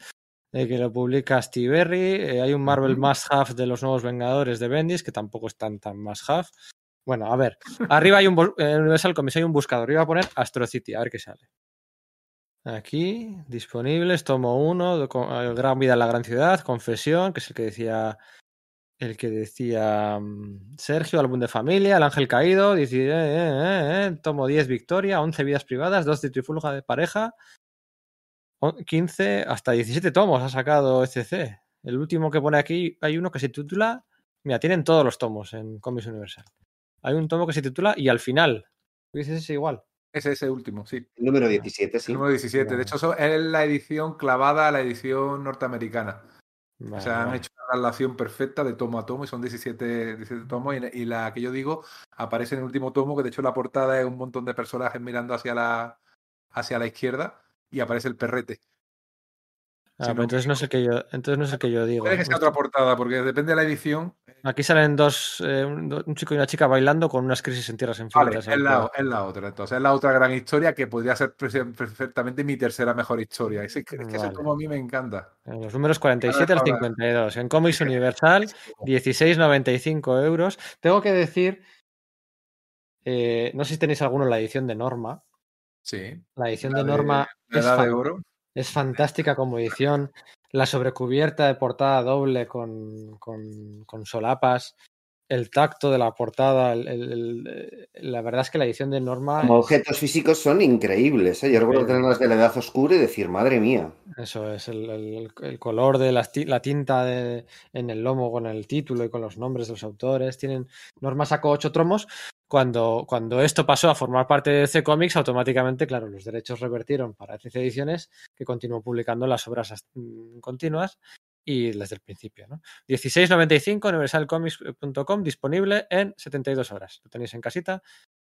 eh, que lo publica Steve Berry, eh, hay un Marvel Ujú. Must Have de los nuevos Vengadores de Bendis, que tampoco están tan Must Have. Bueno, a ver, arriba hay un Universal Comics hay un buscador, voy a poner Astro City, a ver qué sale. Aquí, disponibles, tomo 1, Gran Vida en la Gran Ciudad, Confesión, que es el que decía el que decía mm, Sergio, álbum de familia, El Ángel Caído, eh, eh, eh, tomo 10 Victoria, 11 vidas privadas, 2 de Trifulga de pareja, on- 15, hasta 17 tomos ha sacado ECC. El último que pone aquí, hay uno que se titula. Mira, tienen todos los tomos en Comics Universal. Hay un tomo que se titula Y al final. Dices ese igual. Es ese último, sí. El número 17, sí. El número 17. De hecho, eso es la edición clavada a la edición norteamericana. O sea, han hecho una relación perfecta de tomo a tomo y son 17, 17 tomos. Y, y la que yo digo aparece en el último tomo, que de hecho la portada es un montón de personajes mirando hacia la, hacia la izquierda y aparece el perrete. Ah, si pero no- entonces no es el que yo, entonces no es el que yo digo. Puede que sea otra portada, porque depende de la edición. Aquí salen dos, eh, un, chico y una chica bailando con unas crisis en tierras Vale, infinitas. es la, es la otra. Entonces, es la otra gran historia que podría ser perfectamente mi tercera mejor historia. Es, que- es que ese Vale. tomo a mí me encanta. En los números 47 al Ahora- 52. En Comics Universal, 16,95 euros. Tengo que decir, eh, no sé si tenéis alguno en la edición de Norma. Sí. La edición La de de- Norma La es, de oro. Es fantástica como edición. La sobrecubierta de portada doble con, con- con solapas. El tacto de la portada. el- el- el- eh, la verdad es que la edición de Norma. Como es- objetos físicos son increíbles. ¿eh? Yo recuerdo tenerlas de la edad oscura y decir, madre mía. Eso es, el, color de las la tinta de- en el lomo con el título y con los nombres de los autores. Tienen, Norma sacó ocho tromos. Cuando, cuando esto pasó a formar parte de DC Comics, automáticamente, claro, los derechos revertieron para DC Ediciones, que continuó publicando las obras as- mm, continuas y desde el principio. ¿no? 16.95 universalcomics.com disponible en 72 horas. Lo tenéis en casita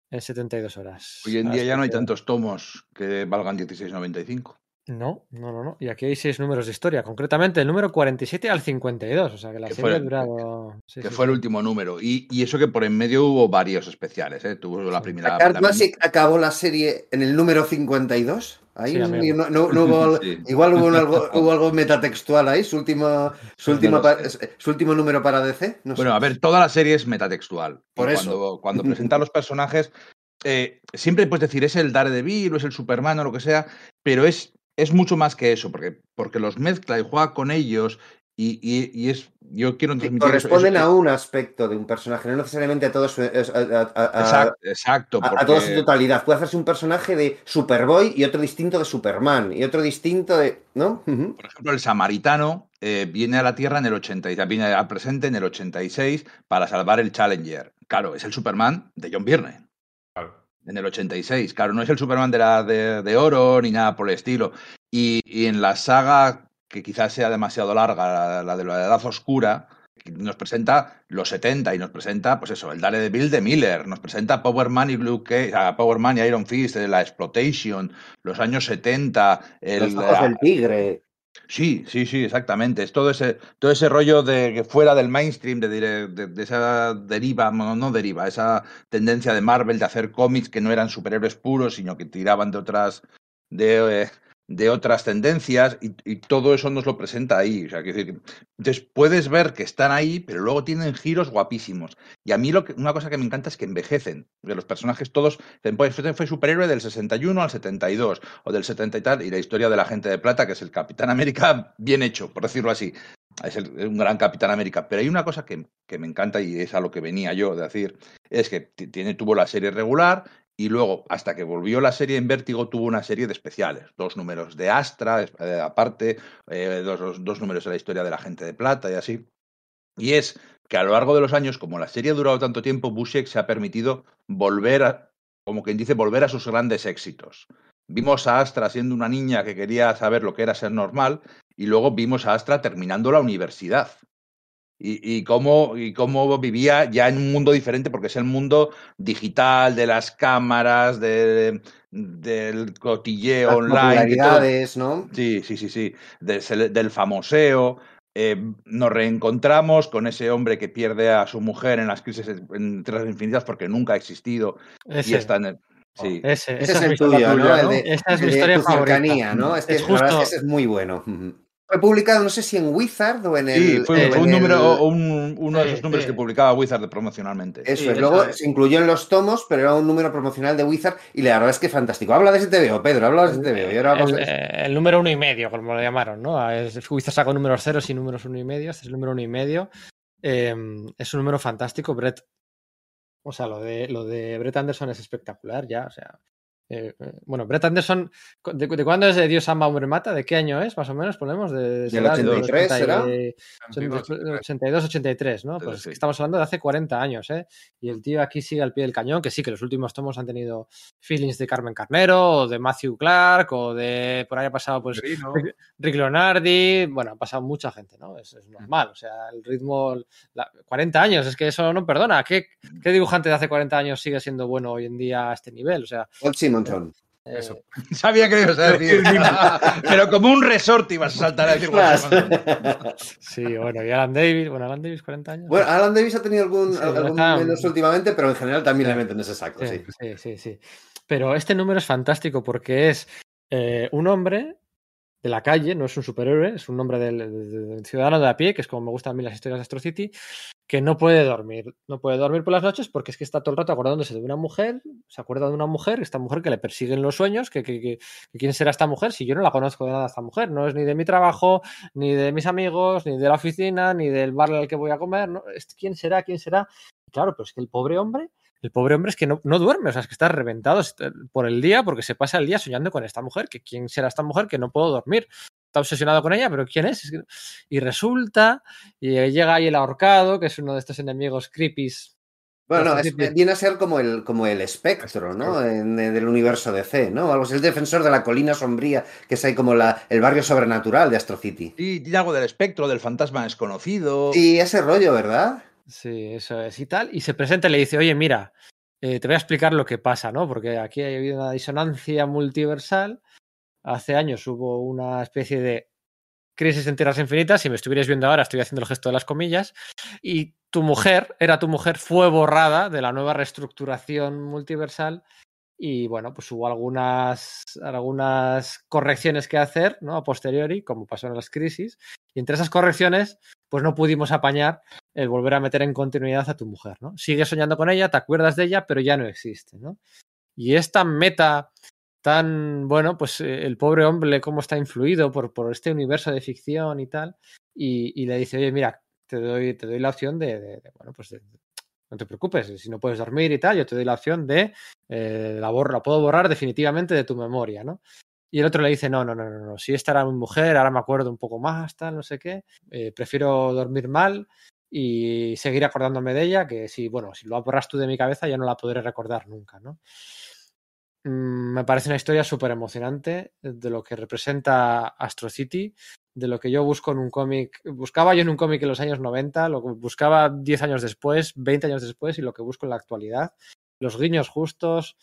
en 72 horas. Hoy en día ya no hay tantos tomos que valgan 16.95. no, no, no, no. Y aquí hay seis números de historia, concretamente el número 47 al 52. O sea que la Que serie fue- ha durado. sí, que sí, fue el último número. Y, y eso que por en medio hubo varios especiales, ¿eh? Tuvo la primera. Card la- Basic acabó la serie en el número 52. Ahí Sí, no, amigo. no- no- no hubo, Sí. igual hubo un algo, hubo algo metatextual ahí, su última, su última su último número para DC. No sé. Bueno, a ver, toda la serie es metatextual. Por eso. Cuando, cuando presenta a los personajes, eh, siempre puedes decir es el Daredevil o es el Superman o lo que sea, pero es, es mucho más que eso, porque, porque los mezcla y juega con ellos y, y- y es. Yo quiero transmitir. corresponden eso- a un aspecto de un personaje, no necesariamente a todo su, a, a- a- a- Exacto, exacto. a- a toda su totalidad. Puede hacerse un personaje de Superboy y otro distinto de Superman y otro distinto de. ¿No? Por ejemplo, el samaritano eh, viene a la Tierra en el 86, viene al presente en el 86 para salvar el Challenger. Claro, es el Superman de John Byrne. En el 86, claro, no es el Superman de la de, de oro ni nada por el estilo. Y, y en la saga, que quizás sea demasiado larga, la, de la Edad Oscura, nos presenta los 70 y nos presenta, pues eso, el Daredevil de Miller, nos presenta Power Man y Blue Cage, Power Man y Iron Fist, la Exploitation, los años 70, el, Los ojos del tigre. Sí, sí, sí, exactamente. Es todo ese, todo ese rollo de que fuera del mainstream, de, de- de esa deriva, no, no deriva, esa tendencia de Marvel de hacer cómics que no eran superhéroes puros, sino que tiraban de otras, de, eh, de otras tendencias, y, todo eso nos lo presenta ahí. O sea, decir, entonces puedes ver que están ahí, pero luego tienen giros guapísimos. Y a mí lo que, una cosa que me encanta es que envejecen. De los personajes todos, pues fue superhéroe del 61 al 72, o del 70 y tal, y la historia de la gente de plata, que es el Capitán América bien hecho, por decirlo así. Es un gran Capitán América. Pero hay una cosa que, que me encanta y es a lo que venía yo de decir, es que tiene, tuvo la serie regular y luego, hasta que volvió la serie en Vértigo, tuvo una serie de especiales. Dos números de Astra, eh, aparte, eh, dos, dos- dos números de la historia de la gente de plata y así. Y es que a lo largo de los años, como la serie ha durado tanto tiempo, Busiek se ha permitido volver a, como quien dice, volver a sus grandes éxitos. Vimos a Astra siendo una niña que quería saber lo que era ser normal y luego vimos a Astra terminando la universidad. Y, y cómo, y cómo vivía ya en un mundo diferente, porque es el mundo digital, de las cámaras, de- del cotilleo Las online. de todo. popularidades, ¿no? Sí, sí, sí, sí. De- se- del famoseo. Eh, nos reencontramos con ese hombre que pierde a su mujer en las crisis en Tierras Infinitas porque nunca ha existido y Ese, está en el. Sí. ese, Ese esa es mi historia tuyo, ¿no? El de, Esa es mi el de historia tu favorita. cercanía, ¿no? Es que Es la verdad es que justo- ese es muy bueno. Fue publicado, no sé si en Wizard o en el. Sí, fue, un número, el- un- uno de Sí, esos números sí. que publicaba Wizard promocionalmente. Eso Sí, es. Luego es. se incluyó en los tomos, pero era un número promocional de Wizard y la verdad es que fantástico. Habla de ese TVO, Pedro, habla de ese TVO. Y ahora vamos El, a- el número uno y medio, como lo llamaron, ¿no? Es, Wizard sacó números ceros y números uno y medio. Este es el número uno y medio. Eh, es un número fantástico. Brett, o sea, lo de, lo de Brett Anderson es espectacular ya. O sea, eh, eh, bueno, Brett Anderson, ¿de, de cuándo es de Dios ama, hombre mata? ¿De qué año es, más o menos? Ponemos de, Del 83, ¿será? 82, 83, ¿no? Pues Sí. estamos hablando de hace 40 años, ¿eh? Y el tío aquí sigue al pie del cañón, que sí, que los últimos tomos han tenido feelings de Carmen Carnero, o de Matthew Clark, o de por ahí ha pasado, pues. Rick, Leonardi, bueno, ha pasado mucha gente, ¿no? Es, es normal, o sea, el ritmo, la- 40 años, es que eso no perdona. ¿Qué, ¿Qué dibujante de hace 40 años sigue siendo bueno hoy en día a este nivel? O sea, Simonson. eh, Eso. Sabía que lo ibas a decir. Pero como un resort ibas a saltar a decir. sí, bueno, y Alan Davis, bueno, Alan Davis, 40 años. Bueno, Alan Davis ha tenido algún, Sí, algún está- menos últimamente, pero en general también le meten ese saco, sí. Sí, sí, sí, sí. Pero este número es fantástico porque es eh, un hombre de la calle, no es un superhéroe, es un hombre del, del- del ciudadano de a pie, que es como me gustan a mí las historias de Astro City, que no puede dormir. No puede dormir por las noches porque es que está todo el rato acordándose de una mujer, se acuerda de una mujer, esta mujer que le persigue en los sueños, que, que- quién será esta mujer si yo no la conozco de nada esta mujer, no es ni de mi trabajo, ni de mis amigos, ni de la oficina, ni del bar al que voy a comer, ¿quién será? ¿Quién será? Claro, pero es que el pobre hombre el pobre hombre es que no, no duerme, o sea, es que está reventado est- por el día porque se pasa el día soñando con esta mujer, que quién será esta mujer que no puedo dormir. Está obsesionado con ella, pero ¿quién es? Es Y resulta, y llega ahí el ahorcado, que es uno de estos enemigos creepies. Bueno, no, es- viene a ser como el, como el espectro, ¿no? En- eh, del universo DC, ¿no? Algo así, el defensor de la colina sombría, que es ahí como la, el barrio sobrenatural de Astro City. Tiene algo del espectro, del fantasma desconocido. Y ese rollo, ¿verdad? Sí, eso es y tal. Y se presenta y le dice, oye, mira, eh, te voy a explicar lo que pasa, ¿no? Porque aquí ha habido una disonancia multiversal. Hace años hubo una especie de crisis en tierras infinitas. Si me estuvierais viendo ahora, estoy haciendo el gesto de las comillas. Y tu mujer, era tu mujer, fue borrada de la nueva reestructuración multiversal. Y bueno, pues hubo algunas, algunas correcciones que hacer, ¿no? A posteriori, como pasó en las crisis. Y entre esas correcciones, pues no pudimos apañar el volver a meter en continuidad a tu mujer, ¿no? Sigues soñando con ella, te acuerdas de ella, pero ya no existe, ¿no? Y esta meta tan, bueno, pues eh, el pobre hombre, cómo está influido por, por este universo de ficción y tal, y, y le dice, oye, mira, te doy, te doy la opción de, de- de, bueno, pues de- no te preocupes, si no puedes dormir y tal, yo te doy la opción de, eh, la, puedo borrar definitivamente de tu memoria, ¿no? Y el otro le dice, no, no, no, no, no, si esta era mi mujer, ahora me acuerdo un poco más, tal, no sé qué, eh, prefiero dormir mal y seguir acordándome de ella, que si, bueno, si lo borras tú de mi cabeza ya no la podré recordar nunca, ¿no? Mm, Me parece una historia súper emocionante de lo que representa Astro City, de lo que yo busco en un cómic, buscaba yo en un cómic en los años 90, lo que buscaba 10 años después, 20 años después y lo que busco en la actualidad. Los guiños justos,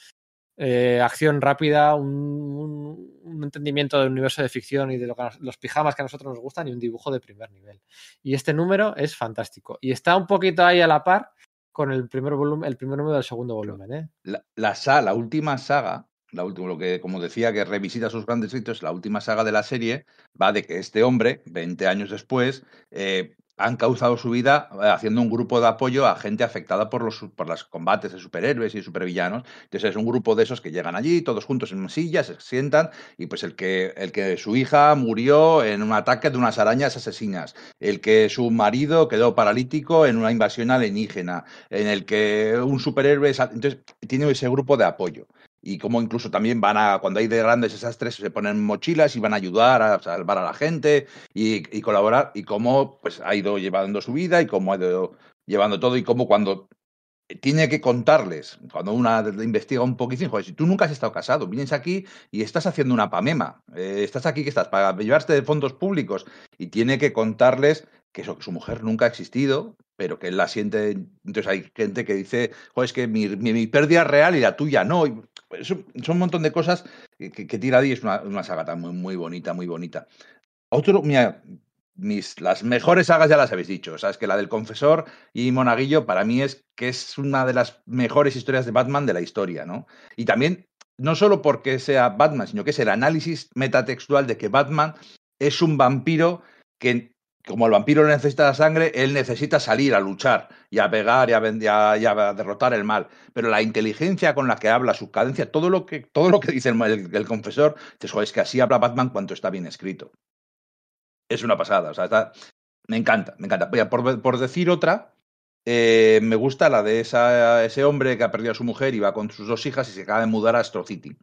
eh, acción rápida, un, entendimiento del universo de ficción y de lo que los pijamas que a nosotros nos gustan y un dibujo de primer nivel. Y este número es fantástico. Y está un poquito ahí a la par con el primer volumen, el primer número del segundo volumen, ¿eh? La, la, la última saga, la última, lo que, como decía, que revisita sus grandes hitos, la última saga de la serie va de que este hombre, 20 años después, eh, han causado su vida eh, haciendo un grupo de apoyo a gente afectada por los, por los combates de superhéroes y supervillanos. Entonces es un grupo de esos que llegan allí, todos juntos en una silla, se sientan, y pues el que, el que su hija murió en un ataque de unas arañas asesinas, el que su marido quedó paralítico en una invasión alienígena, en el que un superhéroe... Entonces tiene ese grupo de apoyo y como incluso también van a, cuando hay de grandes desastres, se ponen mochilas y van a ayudar a salvar a la gente y, colaborar, y cómo pues ha ido llevando su vida y cómo ha ido llevando todo y cómo cuando tiene que contarles, cuando una investiga un poquitín, joder, si tú nunca has estado casado, vienes aquí y estás haciendo una pamema, eh, estás aquí que estás para llevarte de fondos públicos y tiene que contarles que, eso, que su mujer nunca ha existido, pero que él la siente. Entonces hay gente que dice, joder, es que mi, mi, pérdida es real y la tuya no. Son un montón de cosas que, que, tira ahí, es una, saga muy, muy bonita, muy bonita. Otro, mira, mis, las mejores sagas ya las habéis dicho, sabes que la del confesor y Monaguillo para mí es que es una de las mejores historias de Batman de la historia, ¿no? Y también, no solo porque sea Batman, sino que es el análisis metatextual de que Batman es un vampiro que como el vampiro necesita la sangre, él necesita salir a luchar y a pegar y a, y a, derrotar el mal. Pero la inteligencia con la que habla, su cadencia, todo lo que, todo lo que dice el, el, confesor, dices, es que así habla Batman cuando está bien escrito. Es una pasada, o sea, está, me encanta, me encanta. Por, por decir otra, eh, me gusta la de ese hombre que ha perdido a su mujer y va con sus dos hijas y se acaba de mudar a Astro City.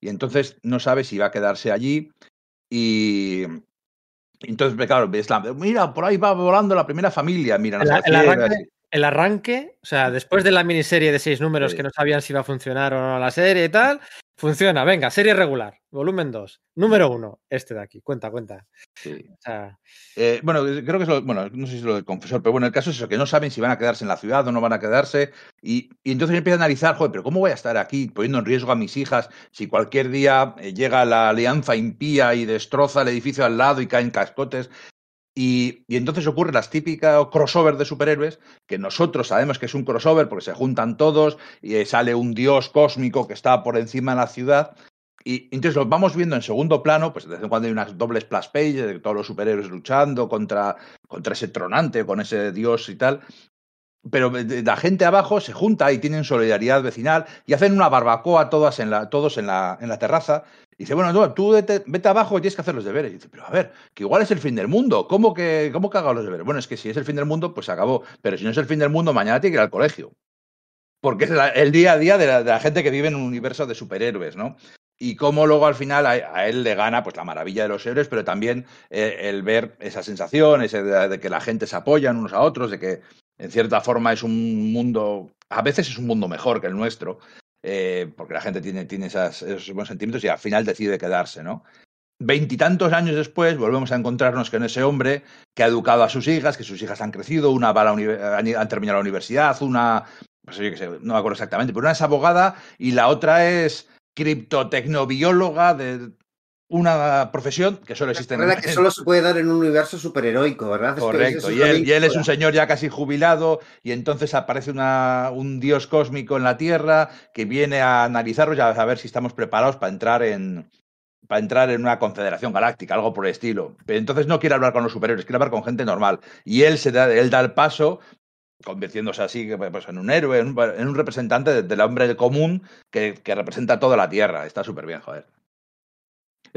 y entonces no sabe si va a quedarse allí y entonces, claro, ves la- mira, por ahí va volando la primera familia, mira, El, arranque, el arranque, o sea, después de la miniserie de seis números Sí. que no sabían si iba a funcionar o no la serie y tal, funciona. Venga, serie regular, volumen 2. Número 1, este de aquí. Cuenta, cuenta. Sí. O sea, Eh, bueno, creo que es lo, bueno, no sé si es lo del confesor, pero bueno, el caso es eso, que no saben si van a quedarse en la ciudad o no van a quedarse, y, y entonces empiezan a analizar, joder, pero ¿cómo voy a estar aquí poniendo en riesgo a mis hijas si cualquier día eh, llega la alianza impía y destroza el edificio al lado y caen cascotes? Y, entonces ocurre las típicas crossover de superhéroes, que nosotros sabemos que es un crossover porque se juntan todos y eh, sale un dios cósmico que está por encima de la ciudad. Y entonces los vamos viendo en segundo plano, pues de vez en cuando hay unas dobles splash pages de todos los superhéroes luchando contra, contra ese tronante, con ese dios y tal. Pero la gente abajo se junta y tienen solidaridad vecinal y hacen una barbacoa todas en la, todos en la, en la terraza. Y dice, bueno, no, tú vete, abajo y tienes que hacer los deberes. Y dice, pero a ver, que igual es el fin del mundo. ¿Cómo que, cómo que los deberes? Bueno, es que si es el fin del mundo, pues se acabó. Pero si no es el fin del mundo, mañana tiene que ir al colegio. Porque es el día a día de la, de la gente que vive en un universo de superhéroes, ¿no? Y cómo luego al final a, él le gana pues la maravilla de los héroes, pero también eh, el ver esa sensación, ese de, de que la gente se apoyan unos a otros, de que en cierta forma es un mundo, a veces es un mundo mejor que el nuestro, eh, porque la gente tiene, tiene esos buenos sentimientos y al final decide quedarse, ¿no? Veintitantos años después volvemos a encontrarnos con ese hombre que ha educado a sus hijas, que sus hijas han crecido, una va a la han, terminado la universidad, una, pues no me acuerdo exactamente, pero una es abogada y la otra es criptotecnobióloga de una profesión que solo existe en Recuerda que solo se puede dar en un universo superheroico, ¿verdad? Correcto, y él, y él es un señor ya casi jubilado y entonces aparece una, un dios cósmico en la Tierra que viene a analizarlos y a ver si estamos preparados para entrar en para entrar en una confederación galáctica, algo por el estilo. Pero entonces no quiere hablar con los superiores, quiere hablar con gente normal. Y él se da, él da el paso, convirtiéndose así pues, en un héroe, en un, en un representante de- del hombre común que, que representa toda la Tierra. Está súper bien, joder.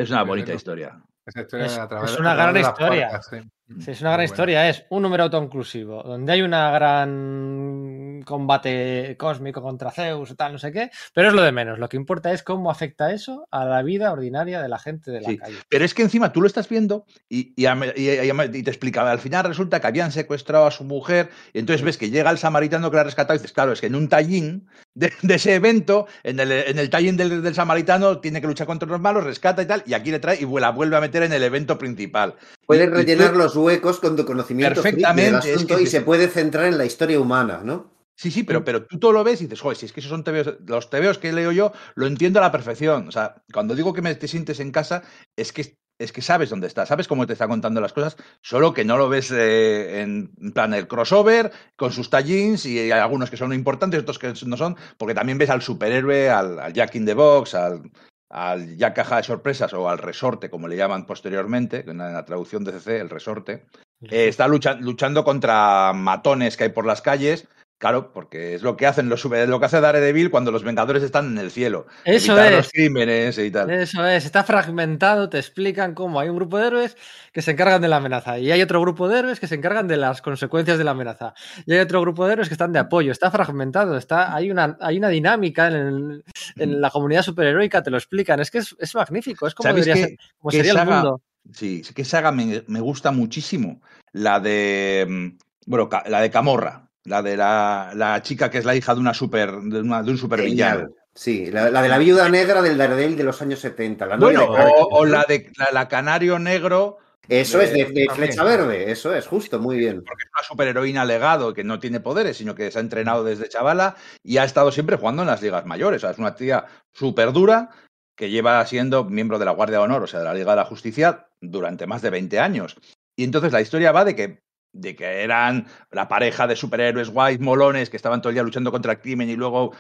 Es una bonita historia. Es- través- es una gran historia. puertas, sí. Sí, es una gran Muy historia. Es un número autoinclusivo, donde hay una gran combate cósmico contra Zeus tal, no sé qué, pero es lo de menos. Lo que importa es cómo afecta eso a la vida ordinaria de la gente de la Sí, calle. Pero es que encima tú lo estás viendo y, y, am- y- y- y te explicaba, al final resulta que habían secuestrado a su mujer y entonces ves que llega el samaritano que la ha rescatado y dices, claro, es que en un tallín de, de ese evento, en el, en el tallín del, del samaritano tiene que luchar contra los malos, rescata y tal, y aquí le trae y la vuelve a meter en el evento principal. Y rellenar los huecos con tu conocimiento del Perfectamente, es asunto que y se puede centrar en la historia humana, ¿no? Sí, sí, pero, pero tú todo lo ves y dices, joder, si es que esos son tebeos, los tebeos que leo yo, lo entiendo a la perfección. O sea, cuando digo que me te sientes en casa, es que, es que sabes dónde está, sabes cómo te está contando las cosas, solo que no lo ves eh, en plan el crossover, con sus tallins, y hay algunos que son importantes, otros que no son, porque también ves al superhéroe, al, al Jack in the Box, al, al Jack Caja de Sorpresas o al Resorte, como le llaman posteriormente, en la, en la traducción de CC, el Resorte. Eh, está lucha- luchando contra matones que hay por las calles. Claro, porque es lo que hacen los lo que hace Daredevil cuando los Vengadores están en el cielo. Eso es. los crímenes y tal. Eso es, está fragmentado, te explican cómo hay un grupo de héroes que se encargan de la amenaza y hay otro grupo de héroes que se encargan de las consecuencias de la amenaza y hay otro grupo de héroes que están de apoyo, está fragmentado, está, hay, una, hay una dinámica en, el- en la comunidad superheroica, te lo explican, es que es, es magnífico, es como ¿Sabéis debería qué- ser, como qué sería el saga- mundo. Sí, sí que saga me, me gusta muchísimo. La de. mm, Bueno, la de Camorra. La de la, la chica que es la hija de una super de, una- de un supervillano. Sí, la, la de la viuda negra del Daredevil de los años 70. La Bueno, o, la de la, la Canario Negro, Eso de- es, de, de flecha verde, eso es, justo, muy bien. porque es una superheroína legado que no tiene poderes, sino que se ha entrenado desde chavala y ha estado siempre jugando en las ligas mayores. O sea, es una tía súper dura que lleva siendo miembro de la Guardia de Honor, o sea, de la Liga de la Justicia, durante más de 20 años. Y entonces la historia va de que, de que eran la pareja de superhéroes guays, molones, que estaban todo el día luchando contra el crimen y luego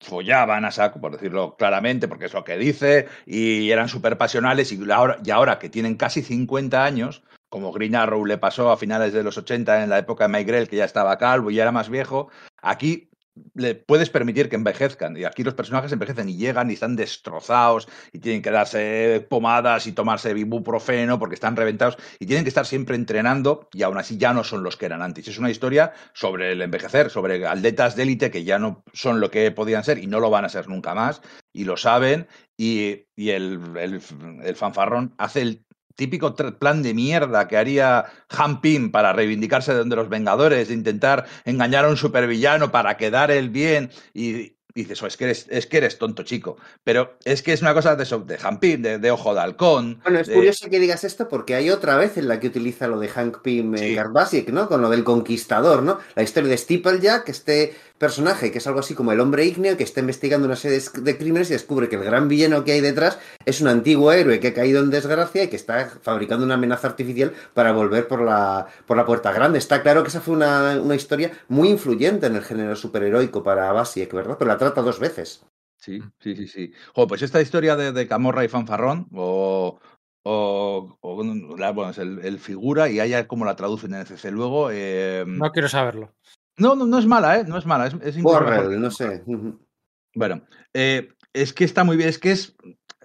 follaban a saco, por decirlo claramente, porque es lo que dice, y eran súper pasionales, y ahora, y ahora que tienen casi 50 años, como Green Arrow le pasó a finales de los 80 en la época de Mike que ya estaba calvo y ya era más viejo, aquí le puedes permitir que envejezcan. Y aquí los personajes envejecen y llegan y están destrozados y tienen que darse pomadas y tomarse ibuprofeno porque están reventados y tienen que estar siempre entrenando y aún así ya no son los que eran antes. Es una historia sobre el envejecer, sobre atletas de élite que ya no son lo que podían ser y no lo van a ser nunca más y lo saben y, y el, el, el fanfarrón hace el típico plan de mierda que haría Han Pym para reivindicarse de los Vengadores, de intentar engañar a un supervillano para quedar el bien y, y dices, "Oh, es, que eres, es que eres tonto, chico. Pero es que es una cosa de, eso, de Han Pym, de, de Ojo de Halcón. Bueno, es de- curioso que digas esto porque hay otra vez en la que utiliza lo de Hank Pym en Sí. Garbasic, ¿no? Con lo del conquistador, ¿no? La historia de Steeplejack, este personaje que es algo así como el hombre ígneo que está investigando una serie de, crímenes y descubre que el gran villano que hay detrás es un antiguo héroe que ha caído en desgracia y que está fabricando una amenaza artificial para volver por la, por la puerta grande. Está claro que esa fue una, una historia muy influyente en el género superheroico para Basiek, ¿verdad? Pero la trata dos veces. Sí, sí, sí, sí. Jo, pues esta historia de, de Camorra y Fanfarrón, o, o, o, la- bueno, es el, el figura, y haya como la traducen en CC luego. eh, No quiero saberlo. No, no, no es mala, ¿eh? No es mala, es, es Borrell, no sé. Bueno, eh, es que está muy bien, es que es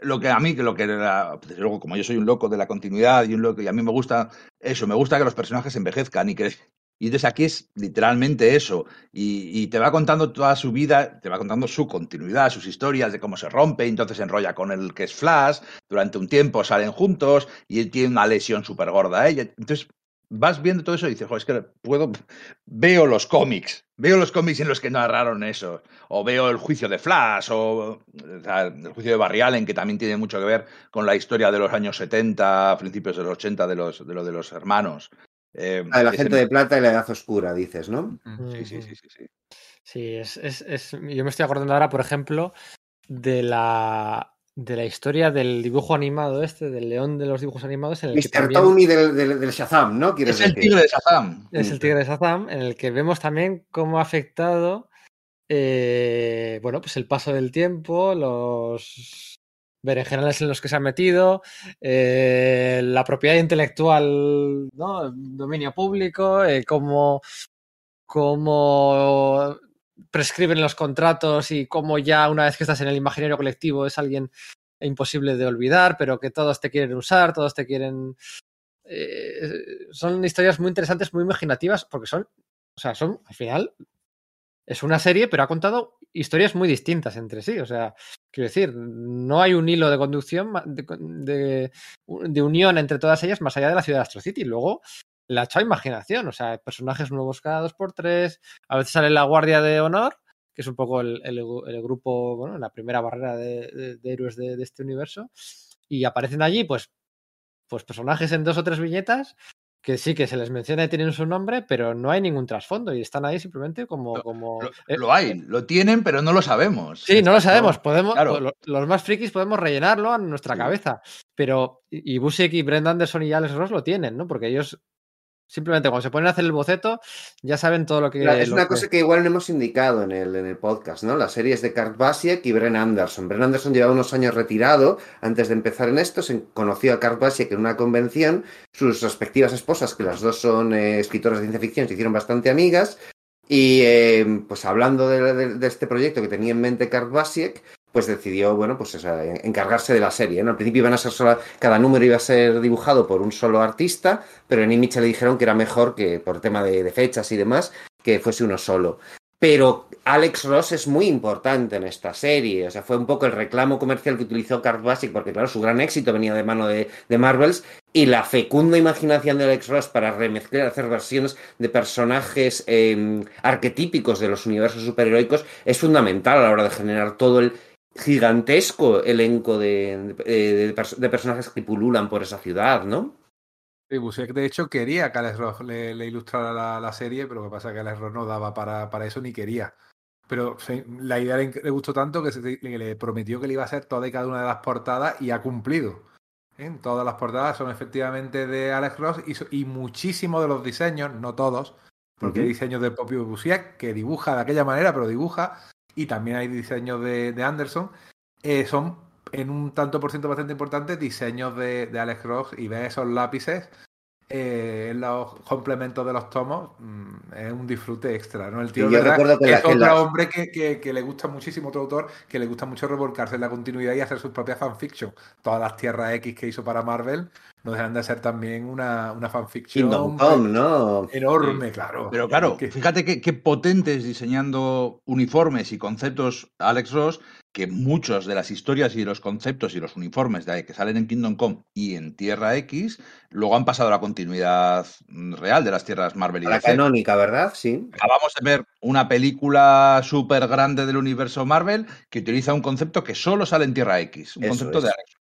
lo que a mí, que lo que la- desde luego, como yo soy un loco de la continuidad y un loco, y a mí me gusta eso, me gusta que los personajes envejezcan y que y entonces aquí es literalmente eso, y, y te va contando toda su vida, te va contando su continuidad, sus historias de cómo se rompe, y entonces se enrolla con el que es Flash, durante un tiempo salen juntos, y él tiene una lesión súper gorda a ella, entonces vas viendo todo eso y dices, joder, es que puedo, veo los cómics, veo los cómics en los que narraron eso, o veo el juicio de Flash, o, o sea, el juicio de Barry Allen, que también tiene mucho que ver con la historia de los años 70, principios de los 80, de, los, de lo de los hermanos. Eh, Ah, la gente de plata y la edad oscura, dices, ¿no? Sí, sí, sí, sí, sí. Sí, es, es, es- yo me estoy acordando ahora, por ejemplo, de la, de la historia del dibujo animado este, del león de los dibujos animados, en el que Mr. también Tony del, del, del Shazam, ¿no? Quieres Es el tigre de Shazam. es el tigre de Shazam, en el que vemos también cómo ha afectado, eh, bueno, pues el paso del tiempo, los berenjenales en los que se ha metido, eh, la propiedad intelectual, ¿no? El dominio público, eh, cómo, cómo prescriben los contratos y cómo ya una vez que estás en el imaginario colectivo es alguien imposible de olvidar, pero que todos te quieren usar, todos te quieren... eh, son historias muy interesantes, muy imaginativas, porque son, o sea, son, al final, es una serie, pero ha contado historias muy distintas entre sí. O sea, quiero decir, no hay un hilo de conducción, de, de- de unión entre todas ellas más allá de la ciudad de Astro City. Luego, la hecho imaginación, o sea, personajes nuevos cada dos por tres. A veces sale la Guardia de Honor, que es un poco el, el- el grupo, bueno, la primera barrera de, de- de héroes de, de este universo. Y aparecen allí, pues, pues personajes en dos o tres viñetas que sí que se les menciona y tienen su nombre, pero no hay ningún trasfondo y están ahí simplemente como. como Lo, eh, lo hay, lo tienen, pero no lo sabemos. Sí, no lo sabemos. Podemos, claro. lo- los más frikis podemos rellenarlo a nuestra Sí. cabeza. Pero, y Busiek y Brent Anderson y Alex Ross lo tienen, ¿no? Porque ellos simplemente cuando se ponen a hacer el boceto ya saben todo lo que. La- es lo una que- cosa que igual no hemos indicado en el, en el podcast, ¿no? Las series de Kurt Basiek y Bren Anderson. Bren Anderson llevaba unos años retirado antes de empezar en esto. Se conoció a Kurt Basiek en una convención. Sus respectivas esposas, que las dos son eh, escritoras de ciencia ficción, se hicieron bastante amigas. Y eh, pues hablando de, de- de este proyecto que tenía en mente Kurt Basiek, pues decidió, bueno, pues encargarse de la serie. ¿no? Al principio iban a ser sola, cada número iba a ser dibujado por un solo artista, pero en Image le dijeron que era mejor que por tema de, fechas y demás, que fuese uno solo. Pero Alex Ross es muy importante en esta serie. O sea, fue un poco el reclamo comercial que utilizó Kurt Basic, porque claro, su gran éxito venía de mano de, de Marvels. Y la fecunda imaginación de Alex Ross para remezclar, hacer versiones de personajes eh, arquetípicos de los universos superheroicos es fundamental a la hora de generar todo el gigantesco elenco de, de, de pers- de personajes que pululan por esa ciudad, ¿no? Sí, Busiek, de hecho, quería que Alex Ross le, le ilustrara la, la serie, pero lo que pasa es que Alex Ross no daba para, para eso ni quería. Pero sí, la idea le, le gustó tanto que, se- que le prometió que le iba a hacer toda y cada una de las portadas y ha cumplido. ¿eh? Todas las portadas son efectivamente de Alex Ross y, y muchísimos de los diseños, no todos, porque hay diseños de propio Busiek que dibuja de aquella manera, pero dibuja, y también hay diseños de, de Anderson, eh, son en un tanto por ciento bastante importante diseños de, de Alex Ross y ves esos lápices eh, en los complementos de los tomos mm, es un disfrute extra, ¿no? El tío Sí, yo ¿verdad? recuerdo que la- es que otro la- hombre que, que- que le gusta muchísimo, otro autor, que le gusta mucho revolcarse en la continuidad y hacer sus propias fanfiction. Todas las Tierras X que hizo para Marvel no dejan de ser también una, una fanfiction Kingdom Come, ¿no? enorme, claro. Pero claro, Que- fíjate qué, qué potentes diseñando uniformes y conceptos Alex Ross, que muchas de las historias y los conceptos y los uniformes de, que salen en Kingdom Come y en Tierra X, luego han pasado a la continuidad real de las tierras Marvel y A la DC. canónica, ¿verdad? Sí. Acabamos de ver una película súper grande del universo Marvel que utiliza un concepto que solo sale en Tierra X, un Eso concepto es. de Alex.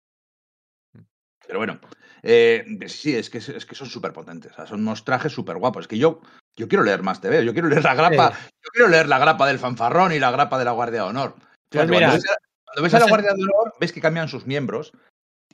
Pero bueno, eh, sí, es que, es que son súper potentes, o sea, son unos trajes súper guapos. Es que yo, yo quiero leer más TV, yo quiero leer la grapa, yo quiero leer la grapa del fanfarrón y la grapa de la Guardia de Honor. Pues mira, cuando ves, a- cuando ves no a la sé- Guardia de Honor, ves que cambian sus miembros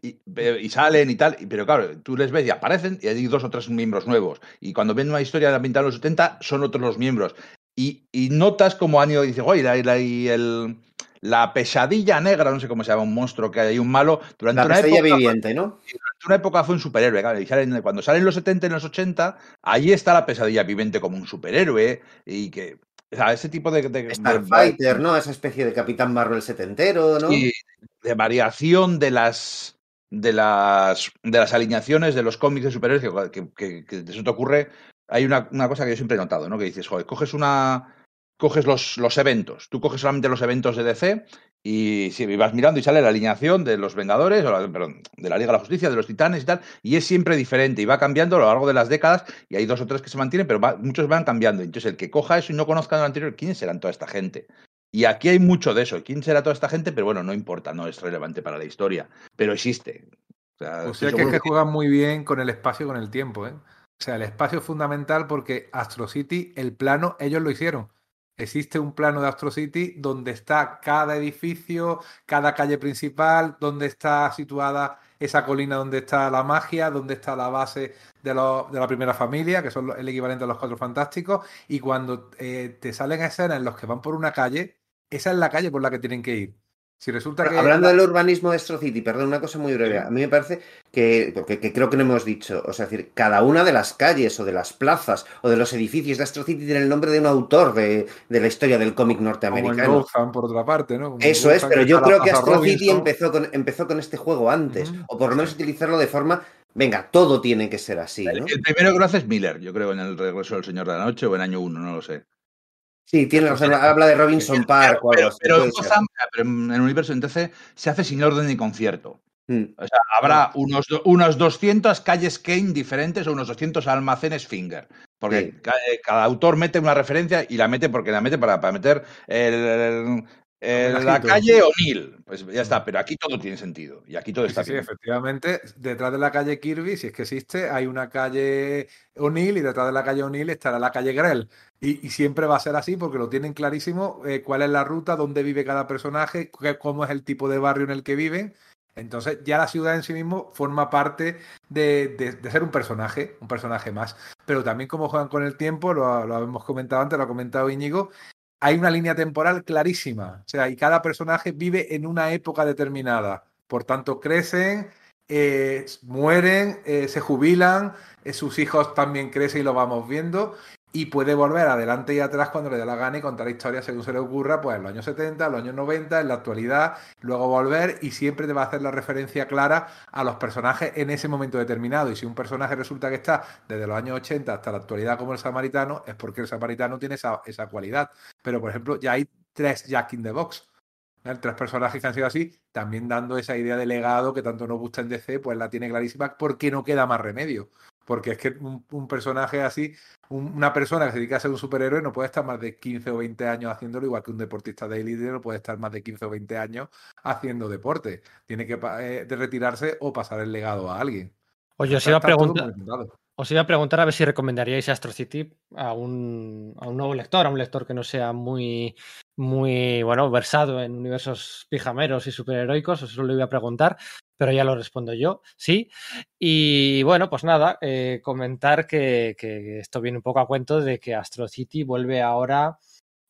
y, salen y tal, y- pero claro, tú les ves y aparecen y hay dos o tres miembros nuevos. Y cuando ven una historia de ambiental en los 70, son otros los miembros. Y, y notas como han ido y dices, oye, la, la- y el- la pesadilla negra, no sé cómo se llama, un monstruo que hay, un malo, durante La una pesadilla época viviente, ¿no? durante una época fue un superhéroe, claro, y salen- cuando salen los 70 y los 80, ahí está la pesadilla viviente como un superhéroe y que, o sea, ese tipo de... de- de- Starfighter, ¿no? Esa especie de Capitán Marvel setentero, ¿no? y de variación de las de las de las alineaciones de los cómics de superhéroes que, que, que, eso te ocurre hay una, una cosa que yo siempre he notado no que dices joder coges una coges los, los eventos tú coges solamente los eventos de DC y si vas mirando y sale la alineación de los Vengadores o la- perdón, de la Liga de la Justicia de los Titanes y tal y es siempre diferente y va cambiando a lo largo de las décadas y hay dos o tres que se mantienen pero va- muchos van cambiando entonces el que coja eso y no conozca lo anterior quiénes serán toda esta gente y aquí hay mucho de eso. ¿Quién será toda esta gente? Pero bueno, no importa, no es relevante para la historia. Pero existe. O sea, O sea que es que- juegan muy bien con el espacio y con el tiempo, ¿eh? O sea, el espacio es fundamental porque Astro City, el plano, ellos lo hicieron. Existe un plano de Astro City donde está cada edificio, cada calle principal, donde está situada esa colina donde está la magia, donde está la base de, la primera familia, que son el equivalente a los cuatro fantásticos, y cuando eh, te salen escenas en los que van por una calle, esa es la calle por la que tienen que ir. Si resulta que Hablando la- del urbanismo de Astro City, perdón, una cosa muy breve. A mí me parece que, porque que creo que no hemos dicho, o sea, es decir, cada una de las calles o de las plazas o de los edificios de Astro City tiene el nombre de un autor de, de la historia del cómic como norteamericano. Gotham, por otra parte, ¿no? Como Eso es, pero yo creo que Astro City empezó con, empezó con este juego antes, o por lo menos utilizarlo de forma, venga, todo tiene que ser así, El, ¿no? el primero que lo hace es Miller, yo creo, en el regreso del Señor de la Noche o en año 1, no lo sé. Sí, tiene razón, habla de Robinson Park Pero, pero en pero el universo en DC se hace sin orden ni concierto. Mm. O sea, habrá unos, do- unos 200 calles Kane diferentes o unos 200 almacenes Finger. Porque Sí. eh, cada, autor mete una referencia y la mete porque la mete para, para meter el- el- el- la calle O'Neill. Pues ya está, pero aquí todo tiene sentido y aquí todo Sí, está sí, sí, bien. efectivamente, detrás de la calle Kirby, si es que existe, hay una calle O'Neill y detrás de la calle O'Neill estará la calle Grell. Y, siempre va a ser así porque lo tienen clarísimo eh, cuál es la ruta, dónde vive cada personaje, qué- cómo es el tipo de barrio en el que viven. Entonces ya la ciudad en sí mismo forma parte de, de- ser un personaje, un personaje más. Pero también como juegan con el tiempo, lo, lo hemos comentado antes, lo ha comentado Íñigo, hay una línea temporal clarísima. O sea, y cada personaje vive en una época determinada. Por tanto, crecen, eh, mueren, eh, se jubilan, sus hijos también crecen y lo vamos viendo. Y puede volver adelante y atrás cuando le dé la gana y contar historias según se le ocurra, pues en los años 70, en los años 90, en la actualidad, luego volver y siempre te va a hacer la referencia clara a los personajes en ese momento determinado. Y si un personaje resulta que está desde los años 80 hasta la actualidad como el samaritano, es porque el samaritano tiene esa, esa cualidad. Pero, por ejemplo, ya hay tres Jack in the Box. Tres personajes que han sido así, también dando esa idea de legado que tanto nos gusta en DC, pues la tiene clarísima porque no queda más remedio. Porque es que un, un personaje así, un- una persona que se dedica a ser un superhéroe no puede estar más de 15 o 20 años haciéndolo, igual que un deportista de élite no puede estar más de 15 o 20 años haciendo deporte. Tiene que eh, de retirarse o pasar el legado a alguien. Oye, os iba, a preguntar, os iba a preguntar a ver si recomendaríais Astro City a un, a un nuevo lector, a un lector que no sea muy, muy bueno, versado en universos pijameros y superheroicos. Eso lo iba a preguntar, pero ya lo respondo yo, sí. Y bueno, pues nada, eh, comentar que, que esto viene un poco a cuento de que Astro City vuelve ahora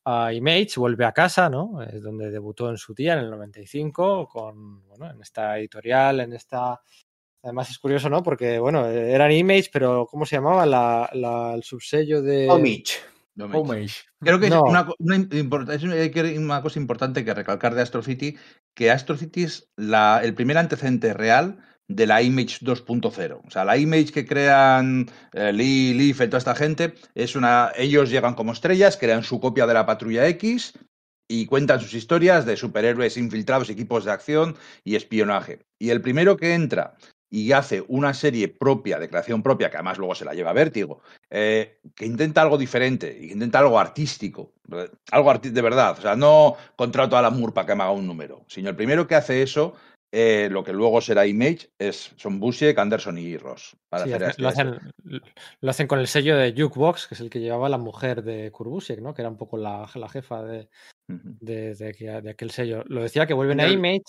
a Image, vuelve a casa, ¿no? Es donde debutó en su día, en el 95, con, bueno, en esta editorial, en esta Además es curioso, ¿no? Porque, bueno, eran Image, pero ¿cómo se llamaba la, el subsello de... Homage. Homage. Creo que No. es, una, es cosa importante que recalcar de Astro City, que Astro City es la, el primer antecedente real de la Image 2.0. O sea, la Image que crean eh, Lee, Leaf y toda esta gente, es una, ellos llegan como estrellas, crean su copia de la Patrulla X y cuentan sus historias de superhéroes infiltrados, equipos de acción y espionaje. Y el primero que entra y hace una serie propia, de creación propia, que además luego se la lleva a Vértigo, eh, que intenta algo diferente, que intenta algo artístico, algo arti- de verdad. O sea, no contrato a la Moore para que me haga un número, sino el primero que hace eso, eh, lo que luego será Image, es, son Busiek, Anderson y Ross. Para Sí, hacer lo, hacen, lo hacen con el sello de Jukebox, que es el que llevaba la mujer de Kurbusiek, ¿no? Que era un poco la, la jefa de, de, de de aquel sello. Lo decía que vuelven a Image.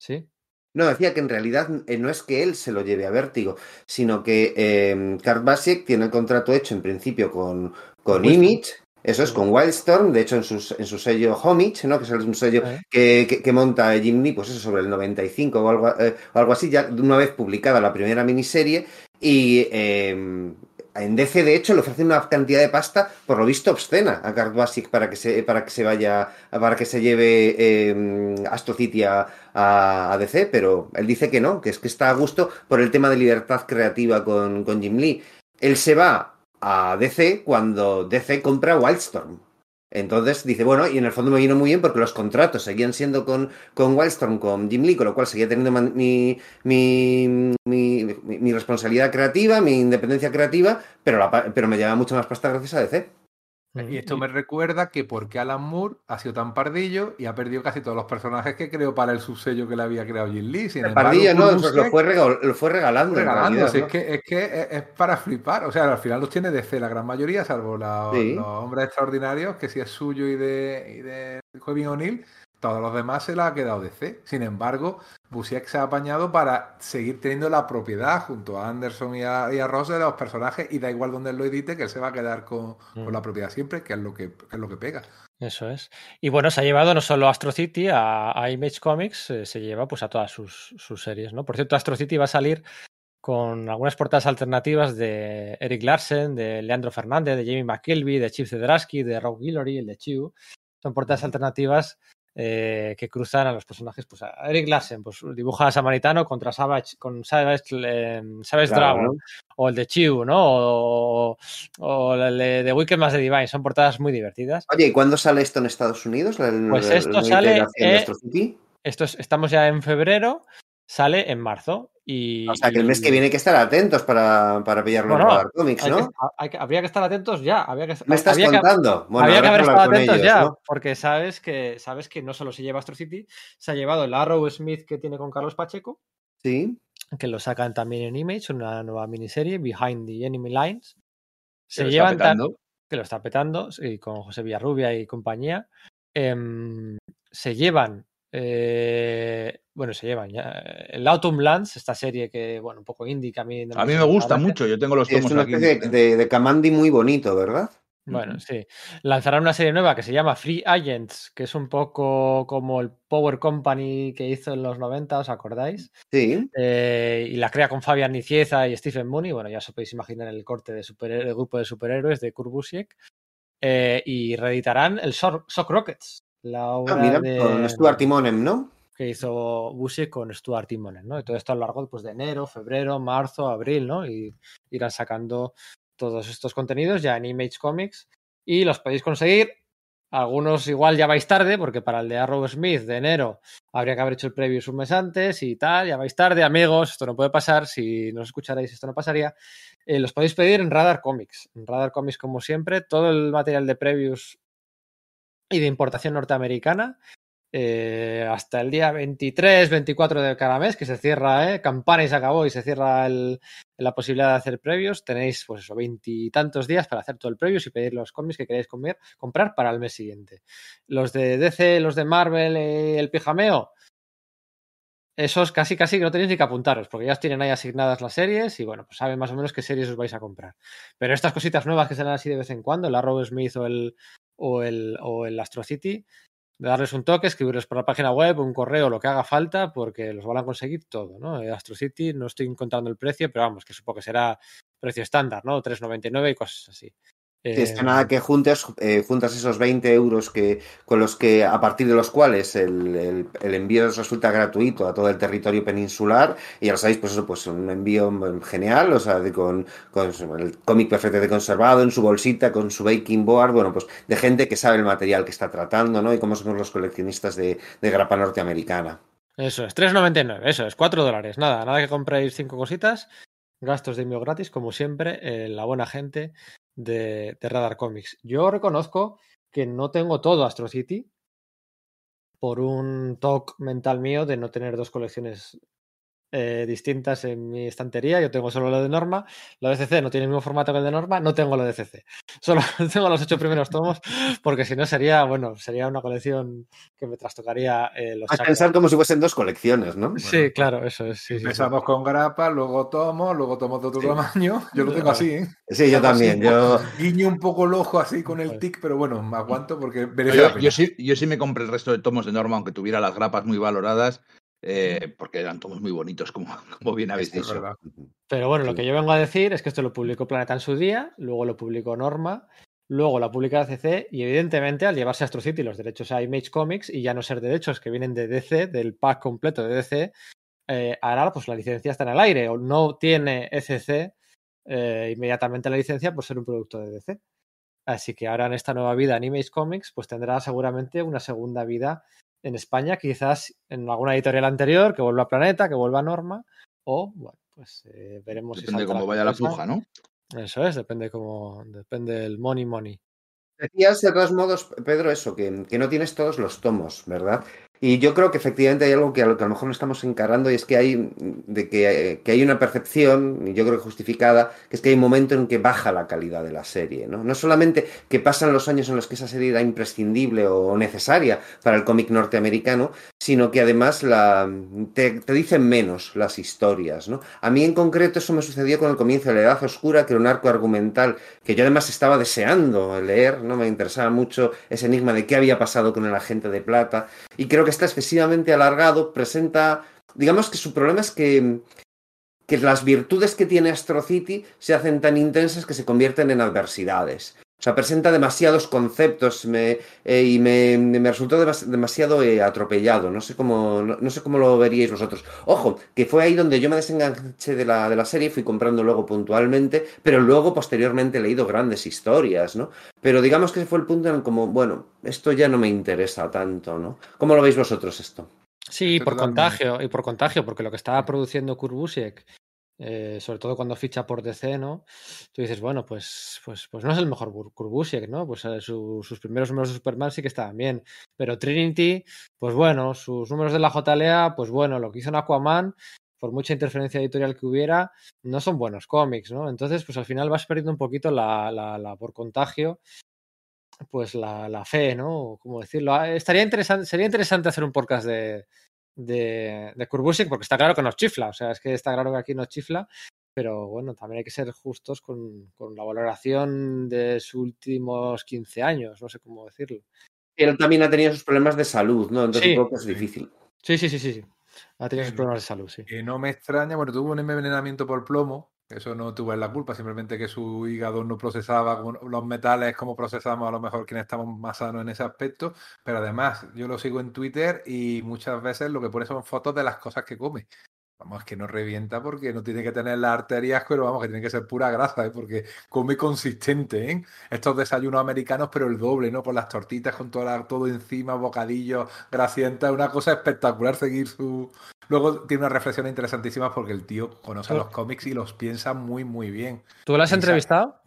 Sí. No, decía que en realidad eh, no es que él se lo lleve a Vértigo, sino que eh, Kurt Busiek tiene el contrato hecho en principio con, con. Image, eso es, con Wildstorm, de hecho en, sus, en su sello Homage, ¿no? que es un sello Eh. que, que- que monta Jim Lee, pues eso, sobre el 95 o algo, eh, o algo así, ya una vez publicada la primera miniserie, y eh, en DC, de hecho, le ofrece una cantidad de pasta, por lo visto, obscena a Kurt Busiek para que se, para que se vaya, para que se lleve eh, Astro City a, a, a DC, pero él dice que no, que es que está a gusto por el tema de libertad creativa con, con Jim Lee. Él se va a DC cuando DC compra Wildstorm. Entonces dice, bueno, y en el fondo me vino muy bien porque los contratos seguían siendo con, con Wildstorm, con Jim Lee, con lo cual seguía teniendo mi, mi, mi, mi- responsabilidad creativa, mi independencia creativa, pero, la pero me lleva mucho más pasta gracias a DC. Y esto me recuerda que porque Alan Moore ha sido tan pardillo y ha perdido casi todos los personajes que creó para el subsello que le había creado Jim Lee. Sin El embargo, pardillo, ¿no? Lo fue, lo fue regalando. regalando. realidad, ¿no? es que, es, que es, es para flipar. O sea, al final los tiene DC la gran mayoría, salvo la- Sí. los hombres extraordinarios, que si es suyo y de, y de O'Neill, todos los demás se la ha quedado DC. Sin embargo, Busiek se ha apañado para seguir teniendo la propiedad junto a Anderson y a, y a Ross de los personajes, y da igual donde él lo edite, que él se va a quedar con, con Mm. la propiedad siempre, que es lo que, que es lo que pega. Eso es. Y bueno, se ha llevado no solo Astro City, a, a Image Comics, eh, se lleva pues a todas sus, sus series, ¿no? Por cierto, Astro City va a salir con algunas portadas alternativas de Eric Larsen, de Leandro Fernández, de Jamie McKelvey, de Chip Zdarsky, de Rob Guillory, el de Chew. Son portadas alternativas eh, que cruzan a los personajes. Pues a Eric Larsen pues, dibuja a Samaritano contra Savage, con Savage, eh, Savage Claro, Dragon. ¿no? O el de Chew, ¿no? O, o el de, de Wicked más de Divine. Son portadas muy divertidas. Oye, ¿y cuándo sale esto en Estados Unidos? El- Pues el- esto sale, eh? Esto es- estamos ya en febrero, sale en marzo. Y, O sea, que el mes que viene hay que estar atentos para, para pillarlo Bueno, en Radar Comics, hay ¿no? que- hay que- habría que estar atentos ya. Habría que, ¿Me estás que- contando? Bueno, habría que haber estado atentos ellos, ya, ¿no? porque sabes que, sabes que no solo se lleva Astro City, se ha llevado el Arrow Smith que tiene con Carlos Pacheco, Sí. que lo sacan también en Image, una nueva miniserie, Behind the Enemy Lines. Que Se llevan tan- petando. que lo está petando, y con José Villarrubia y compañía. Em, se llevan, eh, bueno, se llevan ya, eh, el Autumn Lands, esta serie que, bueno, un poco indie, que a mí, no A mí me gusta mucho, yo tengo los Sí, es tomos una aquí. especie de, de, de Kamandi muy bonito, ¿verdad? Bueno, sí. Lanzarán una serie nueva que se llama Free Agents, que es un poco como el Power Company que hizo en los 90, ¿os acordáis? Sí. Eh, y la crea con Fabián Nicieza y Stephen Mooney. Bueno, ya os podéis imaginar el corte de el grupo de superhéroes de Kurt Busiek. Eh, y reeditarán el Shock Rockets, la obra Ah, mira, de- con Stuart Timonem, ¿no? que hizo Busiek con Stuart Timonen, ¿no? Y todo esto a lo largo pues, de enero, febrero, marzo, abril, ¿no? Y irán sacando todos estos contenidos ya en Image Comics y los podéis conseguir. Algunos igual ya vais tarde, porque para el de Arrow Smith de enero habría que haber hecho el preview un mes antes y tal, ya vais tarde, amigos, esto no puede pasar, si no os escucharais esto no pasaría. Eh, los podéis pedir en Radar Comics. En Radar Comics, como siempre, todo el material de previews y de importación norteamericana eh, hasta el día 23, 24 de cada mes, que se cierra, ¿eh? campana y se acabó y se cierra el- la posibilidad de hacer previos. Tenéis, pues eso, veintitantos días para hacer todo el previos y pedir los cómics que queréis comer, comprar para el mes siguiente. Los de DC, los de Marvel, eh, el pijameo, esos casi casi que no tenéis ni que apuntaros, porque ya os tienen ahí asignadas las series y bueno, pues saben más o menos qué series os vais a comprar. Pero estas cositas nuevas que salen así de vez en cuando, el Arrow Smith o el, o el, o el Astro City, darles un toque, escribirles por la página web, un correo, lo que haga falta, porque los van a conseguir todo, ¿no? Astro City, no estoy encontrando el precio, pero vamos, que supongo que será precio estándar, ¿no? 3,99 y cosas así. Es que Eh, nada que juntes, eh, juntas esos 20 euros que, con los que, a partir de los cuales el, el- el envío resulta gratuito a todo el territorio peninsular, y ya lo sabéis, pues eso, pues un envío genial, o sea, de con, con el cómic perfectamente conservado en su bolsita, con su baking board, bueno, pues de gente que sabe el material que está tratando, ¿no? Y cómo somos los coleccionistas de, de grapa norteamericana. Eso es, 3,99, eso es, 4 dólares. Nada, nada que compréis 5 cositas, gastos de envío gratis, como siempre, la buena gente de, de Radar Comics. Yo reconozco que no tengo todo Astro City por un toque mental mío de no tener dos colecciones eh, distintas en mi estantería. Yo tengo solo lo de Norma. La DCC no tiene el mismo formato que el de Norma. No tengo lo de DCC. Solo tengo los ocho primeros tomos porque si no sería, bueno, sería una colección que me trastocaría eh, los A chakras. pensar como si fuesen dos colecciones, ¿no? Sí, claro, eso es. sí, sí, sí. Empezamos con grapa, luego tomos, luego tomos de otro tamaño. Yo lo tengo así, ¿eh? Sí, yo también. Yo, Guiño un poco el ojo así con el tic, pero bueno, me aguanto porque merece la Yo, pena. yo sí, yo sí me compré el resto de tomos de Norma, aunque tuviera las grapas muy valoradas, eh, porque eran tomos muy bonitos, como, como bien habéis Esto dicho. Pero bueno, lo que yo vengo a decir es que esto lo publicó Planeta en su día, luego lo publicó Norma, luego la publica CC y evidentemente al llevarse Astro City los derechos a Image Comics y ya no ser derechos que vienen de DC, del pack completo de DC, eh, ahora pues la licencia está en el aire o no tiene ECC eh, inmediatamente la licencia por ser un producto de DC. Así que ahora en esta nueva vida en Image Comics pues tendrá seguramente una segunda vida en España, quizás en alguna editorial anterior, que vuelva a Planeta, que vuelva a Norma, o bueno, pues eh, veremos si Depende de salta cómo vaya la puja, ¿no? Eso es, depende cómo, depende del money money. Decías de todos modos, Pedro, eso, que, que no tienes todos los tomos, ¿verdad? Y yo creo que efectivamente hay algo que a lo, que a lo mejor no estamos encarando y es que hay, de que, que hay una percepción, y yo creo que justificada, que es que hay un momento en que baja la calidad de la serie, ¿no? No solamente que pasan los años en los que esa serie era imprescindible o necesaria para el cómic norteamericano, sino que además la, te, dicen menos las historias, ¿no? A mí en concreto eso me sucedió con el comienzo de la Edad Oscura, que era un arco argumental que yo además estaba deseando leer, ¿no? Me interesaba mucho ese enigma de qué había pasado con el agente de plata. Y creo que está excesivamente alargado, presenta, digamos que su problema es que, que las virtudes que tiene Astro City se hacen tan intensas que se convierten en adversidades. O sea, presenta demasiados conceptos me, eh, y me, me resultó demas- demasiado eh, atropellado. No sé, cómo, no, no sé cómo lo veríais vosotros. Ojo, que fue ahí donde yo me desenganché de la, de la serie, fui comprando luego puntualmente, pero luego posteriormente he leído grandes historias, ¿no? Pero digamos que ese fue el punto en el como, bueno, esto ya no me interesa tanto, ¿no? ¿Cómo lo veis vosotros esto? Sí, por contagio, y por contagio, porque lo que estaba produciendo Kurt Busiek, eh, sobre todo cuando ficha por DC, ¿no? Tú dices, bueno, pues, pues, pues no es el mejor Bur- Kurt Busiek, ¿no? Pues eh, su- sus primeros números de Superman sí que estaban bien, pero Trinity, pues bueno, sus números de la JLA, pues bueno, lo que hizo en Aquaman, por mucha interferencia editorial que hubiera, no son buenos cómics, ¿no? Entonces, pues al final vas perdiendo un poquito la, la, por contagio, pues la, la fe, ¿no? ¿Cómo decirlo? Ah, Estaría interesante, sería interesante hacer un podcast de, de, de Kurt Busiek, porque está claro que nos chifla, o sea, es que está claro que aquí nos chifla, pero bueno, también hay que ser justos con, con la valoración de sus últimos 15 años, no sé cómo decirlo. Él también ha tenido sus problemas de salud, ¿no? Entonces Sí. supongo que es difícil. Sí, sí, sí, sí, sí. Ha tenido sus Sí. problemas de salud, sí. Que no me extraña, bueno, tuvo un envenenamiento por plomo, eso no tuvo la culpa, simplemente que su hígado no procesaba los metales como procesamos a lo mejor quienes estamos más sanos en ese aspecto, pero además yo lo sigo en Twitter y muchas veces lo que pone son fotos de las cosas que come. Vamos, que no revienta porque no tiene que tener las arterias, pero vamos, que tiene que ser pura grasa, ¿eh? porque come consistente, ¿eh? Estos desayunos americanos, pero el doble, ¿no? Por las tortitas con toda la- todo encima, bocadillos, grasientas, una cosa espectacular seguir su... Luego tiene unas reflexiones interesantísimas porque el tío conoce los cómics y los piensa muy, muy bien. ¿Tú lo has entrevistado?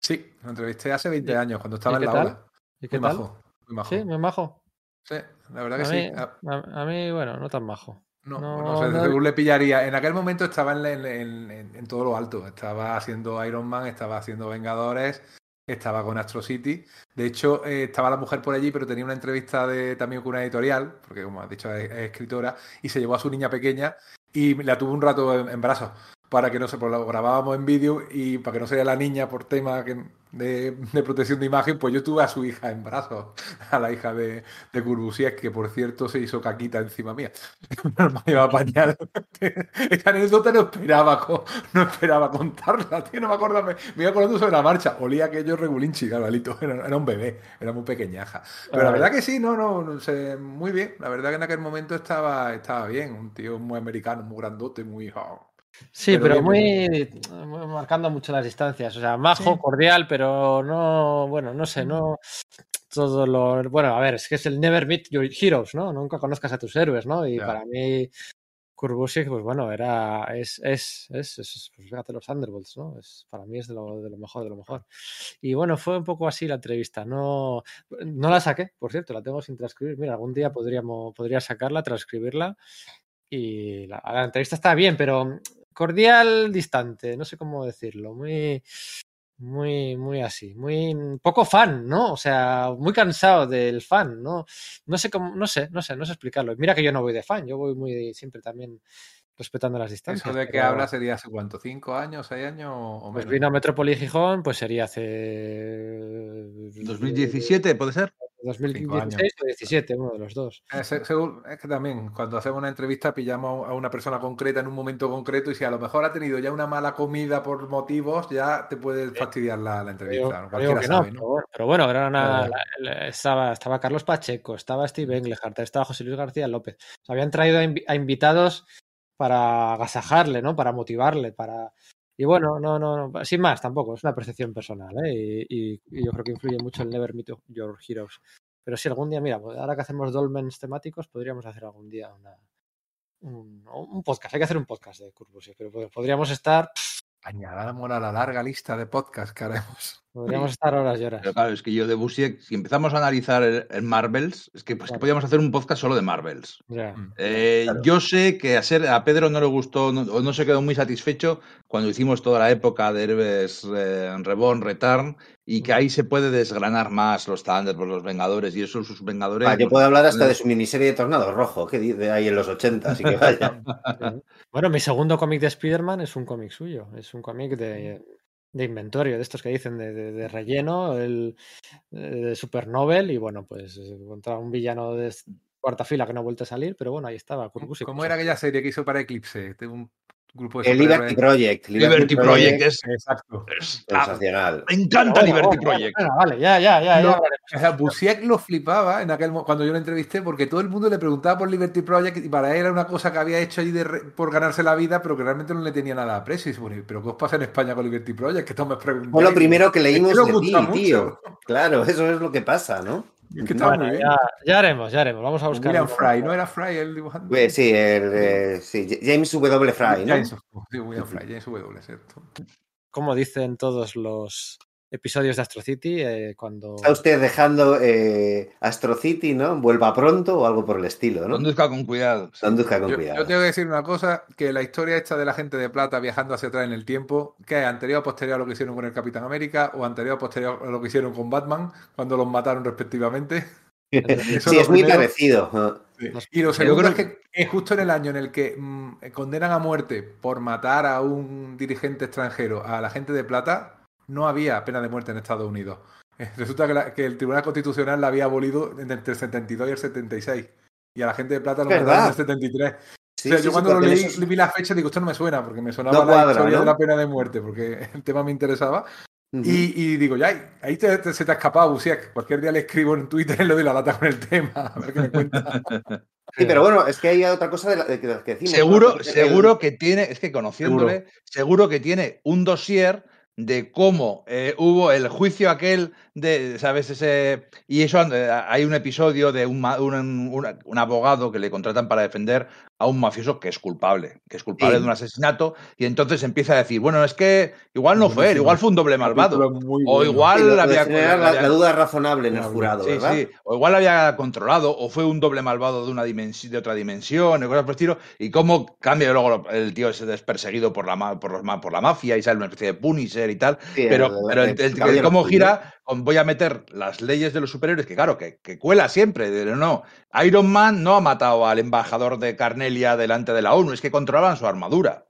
Sí, lo entrevisté hace 20 ¿Y- años, cuando estaba en la tal? ola. ¿Y qué Muy tal? majo, muy majo. Sí, muy majo. Sí, la verdad que A sí. mí, a, a mí, bueno, no tan majo. No, No, no sé, no- según le pillaría. En aquel momento estaba en, en- en- en- en todo lo alto. Estaba haciendo Iron Man, estaba haciendo Vengadores, estaba con Astro City. De hecho, eh, estaba la mujer por allí, pero tenía una entrevista de, también con una editorial, porque como has dicho, es, es escritora, y se llevó a su niña pequeña y la tuvo un rato en, en brazos para que no se, pues lo grabábamos en vídeo y para que no se vea la niña por tema que de, de protección de imagen, pues yo tuve a su hija en brazos, a la hija de, de Curbusiek, que por cierto se hizo caquita encima mía. No. Esta anécdota no esperaba, no esperaba contarla, tío, no me acuerdo, me, me iba acordando sobre la marcha. Olía aquello regulinchi, Carvalito, era, era un bebé, era muy pequeñaja. Pero la verdad que sí, no, no, no sé, muy bien. La verdad que en aquel momento estaba, estaba bien, un tío muy americano, muy grandote, muy... oh, Sí, Pero muy, muy marcando mucho las distancias. O sea, majo, Sí. cordial, pero no, bueno, no sé, no todo lo. Bueno, a ver, es que es el never meet your heroes, ¿no? Nunca conozcas a tus héroes, ¿no? Y para mí, Kurbusiek, pues bueno, era. Es, es, es, es- pues fíjate los Thunderbolts, ¿no? Es, para mí es de lo, de lo mejor, de lo mejor. Y bueno, fue un poco así la entrevista. No, no la saqué, por cierto, la tengo sin transcribir. Mira, algún día podríamos, podría sacarla, transcribirla. Y la, la entrevista está bien, pero cordial, distante, no sé cómo decirlo, muy, muy, muy así, muy poco fan, ¿no? O sea, muy cansado del fan, ¿no? No sé cómo, no sé, no sé, no sé explicarlo. Mira que yo no voy de fan, yo voy muy siempre también respetando las distancias. Eso de que habla sería hace cuánto, cinco años, seis años o Pues vino a Metrópoli Gijón, pues sería hace 2017, ¿puede ser? 2016 o 17, uno de los dos. Eh, se- según- es que también cuando hacemos una entrevista pillamos a una persona concreta en un momento concreto y si a lo mejor ha tenido ya una mala comida por motivos, ya te puede fastidiar la, entrevista. ¿no? digo Cualquiera que no, sabe, pero ¿no? bueno, pero bueno, era una- Claro. la- la- estaba, estaba Carlos Pacheco, estaba Steve Englehart, estaba José Luis García López. O sea, habían traído a, a invitados para agasajarle, ¿no? Para motivarle, para... Y bueno, no, no, no, sin más tampoco, es una percepción personal, ¿eh? Y, yo creo que influye mucho el Never Meet Your Heroes. Pero sí, algún día, mira, pues ahora que hacemos dolmens temáticos, podríamos hacer algún día una, un, podcast. Hay que hacer un podcast de Curbusiek, pero pod- podríamos estar, Añadamos a la larga lista de podcasts que haremos. Podríamos estar horas y horas. Pero claro, es que yo de Busiek, si empezamos a analizar el, el Marvels, es que, pues, que podríamos hacer un podcast solo de Marvels. Mm. Eh, Claro. Yo sé que a, ser, a Pedro no le gustó no- o no se quedó muy satisfecho cuando hicimos toda la época de Héroes eh, Reborn, Return, y que ahí se puede desgranar más los Thunderbolts, los Vengadores, y eso sus Vengadores. Ah, yo pues, puedo hablar hasta de su miniserie de Tornado Rojo, que dice ahí en los 80, así que vaya. Bueno, mi segundo cómic de Spider-Man es un cómic suyo, es un cómic de, de inventorio, de estos que dicen de, de- de relleno, el eh, de Supernovel, y bueno, pues eh, contra un villano de cuarta fila que no ha vuelto a salir, pero bueno, ahí estaba. Kurbusiek, ¿Cómo era aquella serie que hizo para Eclipse? Un grupo de El Liberty. Project. Liberty Project es. Exacto. es- ah, Sensacional. me encanta Bueno, Liberty bueno, Project. bueno, vale, ya, ya, ya, ya No, o sea, Busiek lo flipaba en aquel cuando yo lo entrevisté porque todo el mundo le preguntaba por Liberty Project y para él era una cosa que había hecho de re- por ganarse la vida, pero que realmente no le tenía nada a aprecio. Y dice, "Bueno, pero ¿qué os pasa en España con Liberty Project? Que todos me preguntan. Fue lo primero que leímos de ti, tío. Claro, eso es lo que pasa, ¿no? Que estaba Bueno, muy bien. ya, ya haremos, ya haremos. Vamos a buscar. William Fry, ¿no era Fry el dibujante? Pues sí, el, eh, sí, James W. Fry, ¿no? James, sí, William Fry, James W, ¿cierto? Como dicen todos los episodios de Astro City, eh, cuando. Está usted dejando eh, Astro City, ¿no? Vuelva pronto o algo por el estilo, ¿no? Conduzca con cuidado. sí. Conduzca con Yo, cuidado. yo tengo que decir una cosa, que la historia esta de la gente de plata viajando hacia atrás en el tiempo, que es anterior o posterior a lo que hicieron con el Capitán América o anterior o posterior a lo que hicieron con Batman, cuando los mataron respectivamente. Sí, es muy parecido. ¿no? Y lo Yo segundo creo es que es justo en el año en el que mm, condenan a muerte por matar a un dirigente extranjero a la gente de plata, no había pena de muerte en Estados Unidos. Resulta que, la- que el Tribunal Constitucional la había abolido entre el 72 y el 76. Y a la gente de plata lo ¿Verdad? mataron en el 73. Sí, o sea, sí, yo sí, cuando lo leí, eso es- vi la fecha, digo, esto no me suena, porque me sonaba No la historia ¿no? de la pena de muerte, porque el tema me interesaba. Y, y digo, ya, ahí te- te- se te ha escapado, Busiek. Cualquier día le escribo en Twitter y le doy la lata con el tema, a ver qué me cuenta. Sí, pero bueno, es que hay otra cosa de la, de que que decimos. Seguro, seguro que tiene, es que conociéndole, seguro, que tiene un dossier de cómo eh, hubo el juicio aquel de, ¿sabes? Ese, y eso eh, hay un episodio de un, un, un- un abogado que le contratan para defender a un mafioso que es culpable, que es culpable Sí. de un asesinato, y entonces empieza a decir, bueno, es que igual no fue él, igual fue un doble malvado. O igual había, la, había- la duda razonable en el jurado, Sí, ¿verdad? sí. O igual había controlado, o fue un doble malvado de una dimensión, de otra dimensión, o cosas por el estilo. Y cómo cambia luego el tío ese es perseguido por la, ma- por, los, ma- por la mafia y sale una especie de Punisher y tal. Pero el- pero el, el el- el caballero cómo gira, voy a meter las leyes de los superhéroes, que claro, que, que cuela siempre. de- no, Iron Man no ha matado al embajador de Carnelia delante de la ONU, es que controlaban su armadura.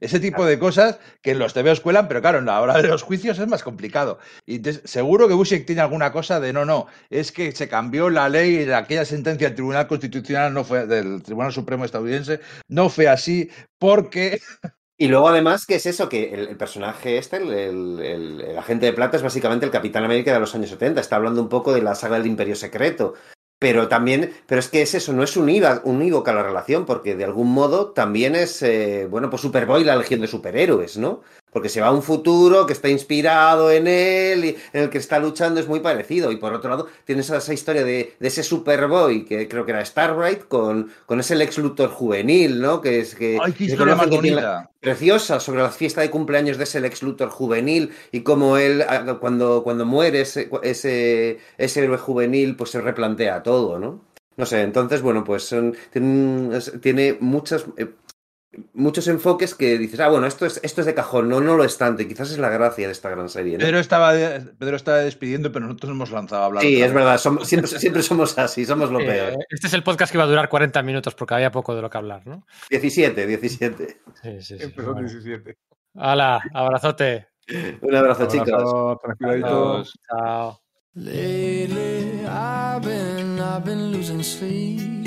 Ese tipo de cosas que en los TVOs cuelan, pero claro, en la hora de los juicios es más complicado. Y seguro que Busiek tiene alguna cosa de no, no, es que se cambió la ley y aquella sentencia del Tribunal Constitucional no fue del Tribunal Supremo estadounidense no fue así porque Y luego además, ¿qué es eso? Que el, personaje este, el- el agente de plata, es básicamente el Capitán América de los años 70. Está hablando un poco de la saga del Imperio Secreto. Pero también, pero es que es eso, no es unida, unívoca la relación, porque de algún modo también es, eh, bueno, pues Superboy la legión de superhéroes, ¿no? Porque se va a un futuro que está inspirado en él y en el que está luchando, es muy parecido. Y por otro lado, tienes esa historia de, de ese Superboy, que creo que era Starbright, con, con ese Lex Luthor juvenil, ¿no? Que es que. ¡Ay, qué historia más bonita! preciosa sobre la fiesta de cumpleaños de ese Lex Luthor juvenil y cómo él ah, cuando, cuando muere ese, ese, ese héroe juvenil pues se replantea todo, ¿no? No sé, entonces bueno, pues son, tiene muchas, eh, muchos enfoques que dices, ah, bueno, esto es, esto es de cajón, no, no lo es tanto, y quizás es la gracia de esta gran serie, ¿no? Pedro estaba, Pedro estaba despidiendo, pero nosotros hemos lanzado a hablar. Sí, es verdad, somos- siempre, siempre somos así, somos lo Eh, peor. este es el podcast que iba a durar 40 minutos porque había poco de lo que hablar, ¿no? 17, 17. Sí, sí, sí. Empezó bueno. 17. Hala, abrazote. Un abrazo, chicos. Abrazo. Adiós. Chao. Lately, I've been, I've been losing sleep,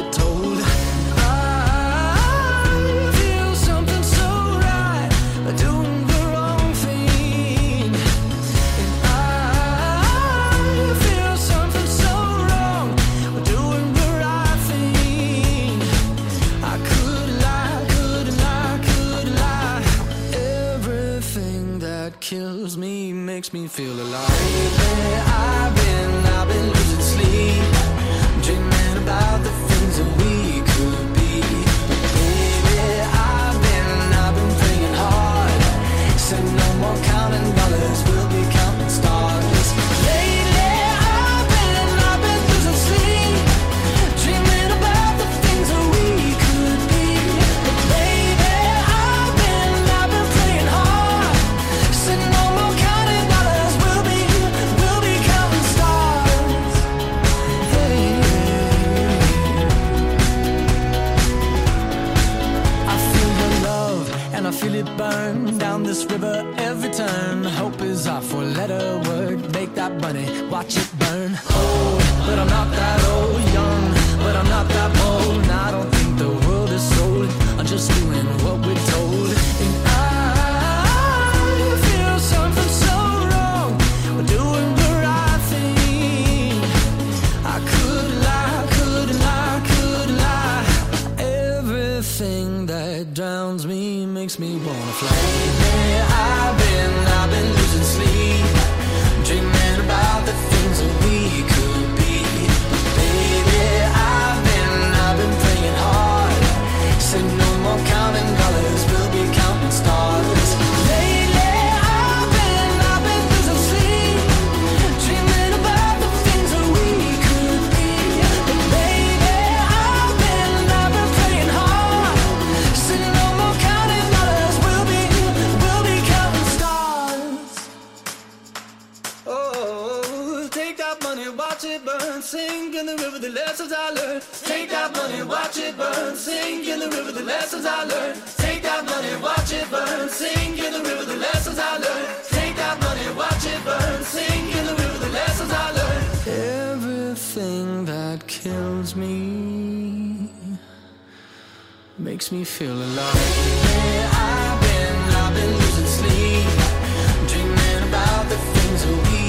kills me makes me feel alive. Lately, burn down this river every turn. Hope is our four letter word. Make that money, watch it burn. Old, but I'm not that old. Young, but I'm not that bold. And I don't think the world is sold. I'm just doing what we're told. And I feel something so wrong. We're doing the right thing. I could lie, could lie, could lie. Everything that drowns me makes me wanna fly. Lately, I've been, I've been losing sleep, dreaming about the things that we could in the river, the lessons I learned. Take that money, watch it burn. Sink in the river, the lessons I learned. Take that money, watch it burn. Sink in the river, the lessons I learned. Take that money, watch it burn. Sink in the river, the lessons I learned. Everything that kills me makes me feel alive. Yeah, I've been, I've been losing sleep, dreaming about the things that we.